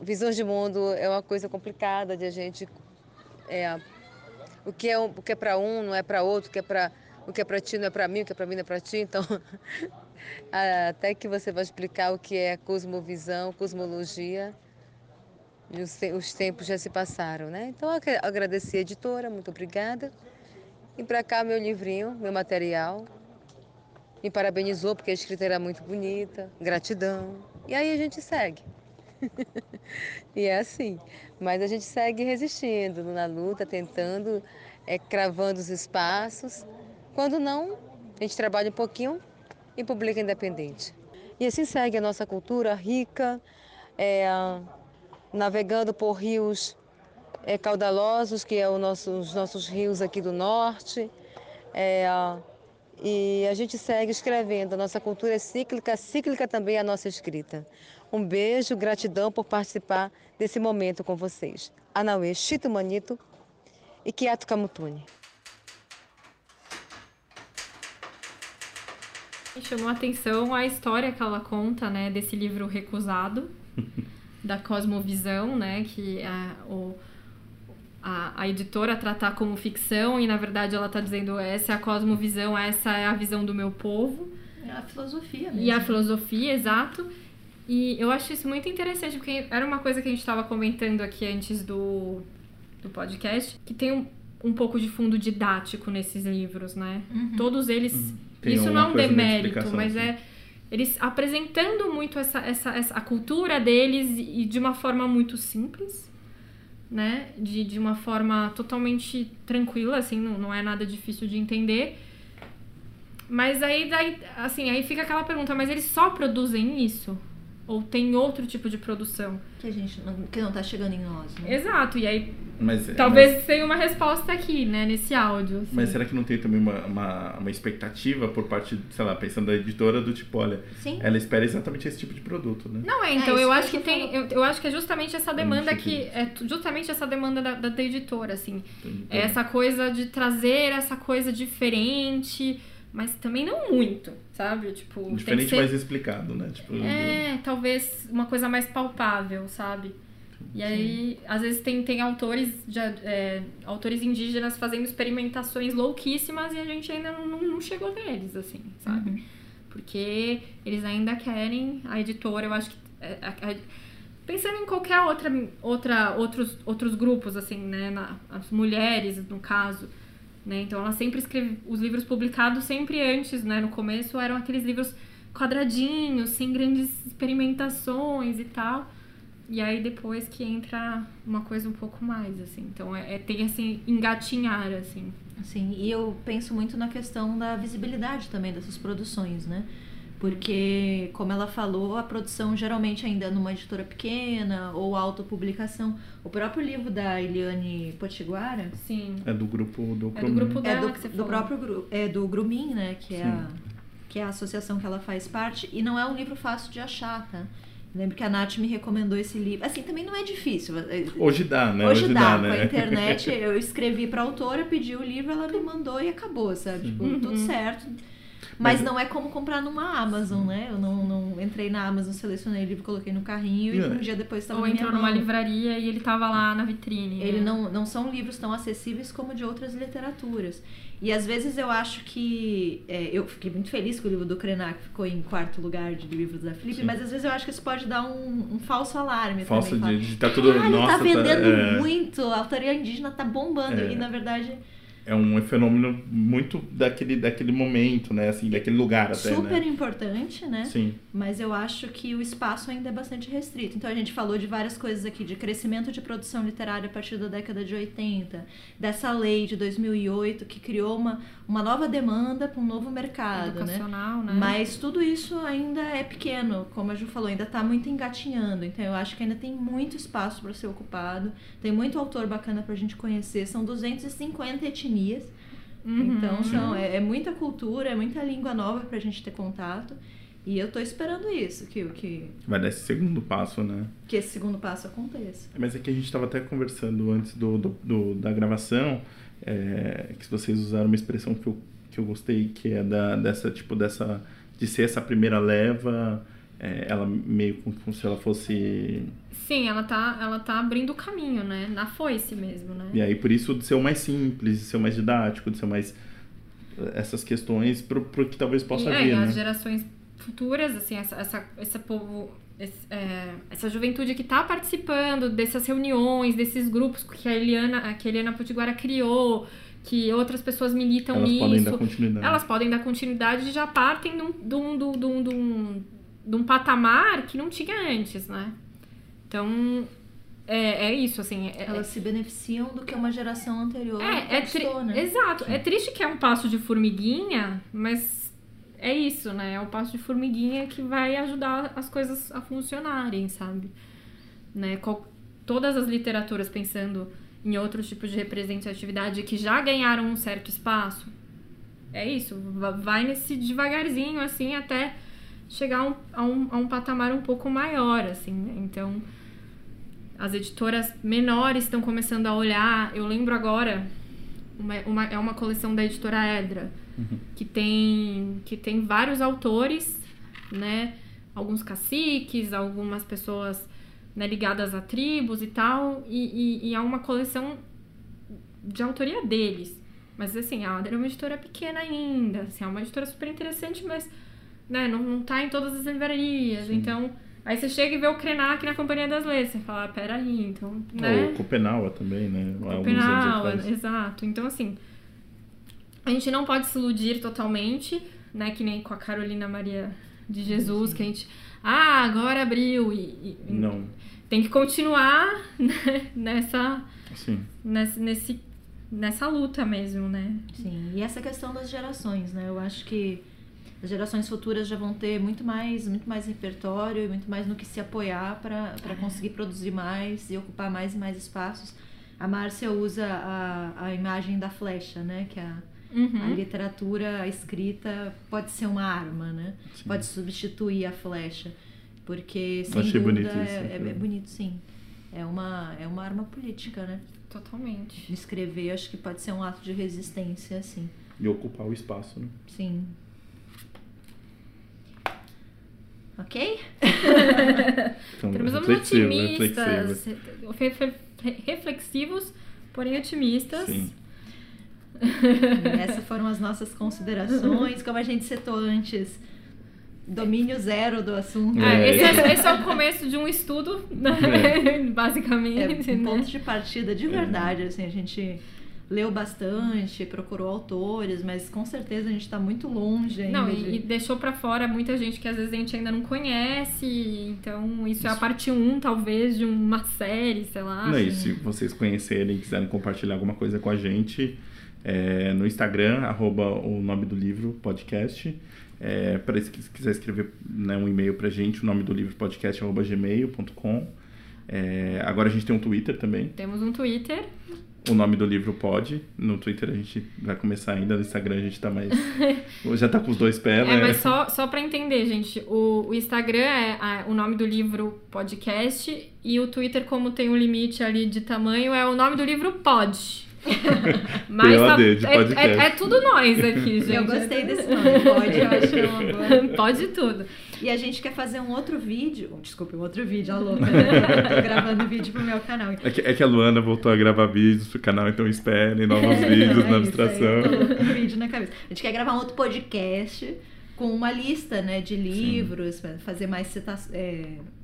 visões de mundo é uma coisa complicada de a gente é, o que é, o que é para um não é para outro, o que é para o que é para ti não é para mim, o que é para mim não é para ti. Então, até que você vai explicar o que é cosmovisão, cosmologia, os, os tempos já se passaram, né? Então, agradecer a editora, muito obrigada. E para cá meu livrinho, meu material. Me parabenizou porque a escrita era muito bonita, gratidão. E aí a gente segue. e é assim. Mas a gente segue resistindo na luta, tentando, é, cravando os espaços. Quando não, a gente trabalha um pouquinho e publica independente. E assim segue a nossa cultura rica, é, navegando por rios é, caudalosos, que é nosso, os nossos rios aqui do norte. É, e a gente segue escrevendo. A nossa cultura é cíclica, cíclica também é a nossa escrita. Um beijo, gratidão por participar desse momento com vocês. Anauê Chito Manito e Kiato Kamutuni. Chamou a atenção a história que ela conta, né, desse livro recusado, da cosmovisão, né, que a, o, a, a editora tratar como ficção e na verdade ela está dizendo essa é a cosmovisão, essa é a visão do meu povo. É a filosofia mesmo. E a filosofia, exato. E eu acho isso muito interessante, porque era uma coisa que a gente estava comentando aqui antes do, do podcast, que tem um, um pouco de fundo didático nesses livros, né? Uhum. Todos eles. Uhum. Isso não é um demérito, mas é eles apresentando muito essa, essa, essa a cultura deles e de uma forma muito simples, né? De, de uma forma totalmente tranquila, assim, não, não é nada difícil de entender. Mas aí, daí, assim, aí fica aquela pergunta, mas eles só produzem isso? Ou tem outro tipo de produção? Que a gente não, que não tá chegando em nós, né? Exato, e aí mas, talvez mas... tenha uma resposta aqui, né, nesse áudio. Assim. Mas será que não tem também uma, uma, uma, expectativa por parte, sei lá, pensando da editora do tipo, olha, Sim. ela espera exatamente esse tipo de produto, né? Não, é, então é, eu acho que, que tem, eu, eu, acho que é justamente essa demanda que, é justamente essa demanda da, da, da editora, assim. Entendi. É essa coisa de trazer essa coisa diferente mas também não muito, sabe? Tipo, Diferente, ser... mais explicado, né? Tipo, é, talvez uma coisa mais palpável, sabe? E aí, às vezes tem, tem autores, de, é, autores indígenas fazendo experimentações louquíssimas e a gente ainda não, não chegou neles, assim, sabe? Uhum. Porque eles ainda querem, a editora, eu acho que. É, a, a, pensando em qualquer outra, outra outros, outros grupos, assim, né? Na, as mulheres, no caso né? Então ela sempre escreve os livros publicados sempre antes, né? No começo eram aqueles livros quadradinhos, sem grandes experimentações e tal. E aí depois que entra uma coisa um pouco mais, assim. Então é, é tem assim, engatinhar, assim. Sim, e eu penso muito na questão da visibilidade também dessas produções, né? Porque, como ela falou, a produção geralmente ainda é numa editora pequena ou autopublicação. O próprio livro da Eliane Potiguara... Sim. É do grupo do É do grupo dela é do, que você do próprio grupo. É do Grumin, né? Que é, a, que é a associação que ela faz parte. E não é um livro fácil de achar, tá? Lembro que a Nath me recomendou esse livro. Assim, também não é difícil. Hoje dá, né? Hoje, Hoje dá, dá né? com a internet. Eu escrevi pra autora, pedi o livro, ela me mandou e acabou, sabe? Tipo, uhum. tudo certo mas, não é como comprar numa Amazon, né? Eu não, não entrei na Amazon, selecionei o livro, coloquei no carrinho e um dia depois estava Ou entrou numa livraria e ele estava lá na vitrine. Ele né? não, não são livros tão acessíveis como de outras literaturas. E às vezes eu acho que. É, eu fiquei muito feliz que o livro do Krenak ficou em quarto lugar de livros da Felipe, mas às vezes eu acho que isso pode dar um, um falso alarme. Falso também, de, de tá tudo. Ah, nossa, tá vendendo tá, é... muito, a autoria indígena tá bombando. É. E na verdade é um fenômeno muito daquele, daquele momento, né? Assim, daquele lugar até, Super né? importante, né? Sim. Mas eu acho que o espaço ainda é bastante restrito. Então a gente falou de várias coisas aqui, de crescimento de produção literária a partir da década de 80, dessa lei de 2008 que criou uma, uma nova demanda para um novo mercado, né? Educacional, né? né? Mas tudo isso ainda é pequeno, como a Ju falou, ainda está muito engatinhando. Então eu acho que ainda tem muito espaço para ser ocupado, tem muito autor bacana para a gente conhecer. São 250 etnias etnias. Uhum. Então, são, é, é, muita cultura, é muita língua nova para a gente ter contato. E eu tô esperando isso, que, que... Vai dar esse segundo passo, né? Que esse segundo passo aconteça. Mas é que a gente estava até conversando antes do, do, do da gravação, é, que vocês usaram uma expressão que eu, que eu gostei, que é da, dessa, tipo, dessa... De ser essa primeira leva é, ela meio como se ela fosse. Sim, ela tá, ela tá abrindo o caminho, né? Na foice mesmo, né? E aí, por isso, de ser o mais simples, de ser o mais didático, de ser o mais. essas questões pro, pro que talvez possa e, é, vir, e né? as gerações futuras, assim, essa, essa, esse povo. esse- é, essa juventude que tá participando dessas reuniões, desses grupos que a Eliana, que a Eliana Potiguara criou, que outras pessoas militam Elas nisso. podem dar continuidade. Elas podem dar continuidade e já partem de um, de um, de um, de um, de um, de um patamar que não tinha antes, né? Então, é, é isso, assim. É, Elas se beneficiam do que uma geração anterior é, é né? Exato. É triste que é um passo de formiguinha, mas é isso, né? É o passo de formiguinha que vai ajudar as coisas a funcionarem, sabe? Né? Qual- todas as literaturas pensando em outros tipos de representatividade que já ganharam um certo espaço. É isso. va- Vai nesse devagarzinho, assim, até chegar a um, a um, a um patamar um pouco maior, assim, né? Então, as editoras menores estão começando a olhar. Eu lembro agora, uma, uma- é uma coleção da editora Edra, que, tem, que tem vários autores, né? Alguns caciques, algumas pessoas né, ligadas a tribos e tal, e, e, e é uma coleção de autoria deles. Mas assim, a Adra é uma editora pequena ainda, assim, é uma editora super interessante, mas né, não, não tá em todas as livrarias. Então, aí você chega e vê o Krenak na Companhia das Letras, você fala, ah, peraí, então, né? Ou Copenaua também, né? Atrás. exato. Então, assim, a gente não pode se iludir totalmente, né? Que nem com a Carolina Maria de Jesus, que a gente. Ah, agora abriu. E, e- Não, tem que continuar né, nessa, sim. nesse, nesse, nessa luta mesmo, né? Sim, e essa questão das gerações, né? Eu acho que as gerações futuras já vão ter muito mais, muito mais repertório e muito mais no que se apoiar para conseguir produzir mais e ocupar mais e mais espaços. A Márcia usa a, a imagem da flecha, né? Que a, a Uhum. literatura, a escrita pode ser uma arma, né? Sim. Pode substituir a flecha. Porque, sem achei dúvida, bonito isso, é, é, é bonito, sim. É uma, é uma arma política, né? Totalmente. Escrever, acho que pode ser um ato de resistência, assim. E ocupar o espaço, né? Sim. Ok? Então, Temos otimistas, reflexivo. re- re- reflexivos, porém otimistas. Sim. Essas foram as nossas considerações. Como a gente citou antes, domínio zero do assunto. É, É. esse, é, esse é o começo de um estudo, né? basicamente. É um né? ponto de partida de verdade, assim, a gente leu bastante, procurou autores, mas com certeza a gente está muito longe ainda. Não, de- e, e deixou pra fora muita gente que às vezes a gente ainda não conhece, então isso, é a parte 1, talvez, de uma série, sei lá. Não, e se vocês conhecerem e quiserem compartilhar alguma coisa com a gente, é, no Instagram, arroba o nome do livro, podcast. É, para se quiser escrever né, um e-mail pra gente, o nome do livro podcast arroba gmail.com. É, agora a gente tem um Twitter também. Temos um Twitter, O nome do livro pode. No Twitter a gente vai começar ainda, no Instagram a gente tá mais. Já tá com os dois pés, É, né? mas só, só pra entender, gente, o, o Instagram é a- o nome do livro podcast e o Twitter, como tem um limite ali de tamanho, é o nome do livro pod. Mas tá- é, é, é tudo nós aqui, gente. Eu gostei desse nome, pode, eu acho que é uma boa. Pode tudo. E a gente quer fazer um outro vídeo. Desculpa, um outro vídeo, a louca. Tô gravando vídeo pro meu canal. É que, é que a Luana voltou a gravar vídeos pro canal, então esperem novos vídeos É na abstração. aí, tô um vídeo na cabeça. A gente quer gravar um outro podcast com uma lista, né, de livros, pra fazer mais citações,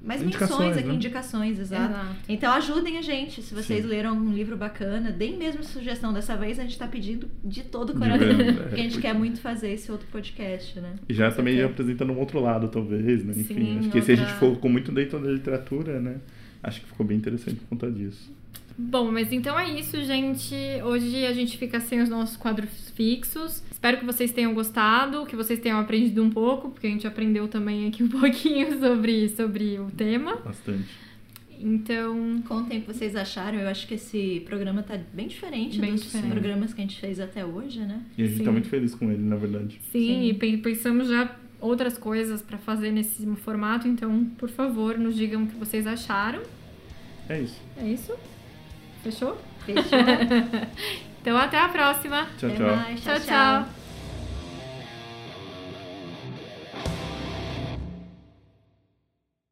mais Indicações, menções aqui, né? indicações, exato. Exato. Então ajudem a gente, se vocês Sim. leram algum livro bacana, deem mesmo sugestão. Dessa vez a gente tá pedindo de todo o coração, porque a gente é, quer muito fazer esse outro podcast, né? E já Com também certeza. apresentando um outro lado, talvez, né? Enfim, Sim, acho que se a gente outra- focou muito dentro da literatura, né? Acho que ficou bem interessante por conta disso. Bom, mas então é isso, gente. Hoje a gente fica sem os nossos quadros fixos. Espero que vocês tenham gostado, que vocês tenham aprendido um pouco, porque a gente aprendeu também aqui um pouquinho sobre, sobre o tema. Bastante. Então, Contem o que vocês acharam. Eu acho que esse programa tá bem diferente Bem dos diferente. programas que a gente fez até hoje, né? E a gente Sim. tá muito feliz com ele, na verdade. sim, Sim. e pen- pensamos já outras coisas pra fazer nesse formato, então, por favor, nos digam o que vocês acharam. É isso. É isso? Fechou? Fechou? Então, até a próxima. Tchau, Até tchau. mais. tchau. tchau.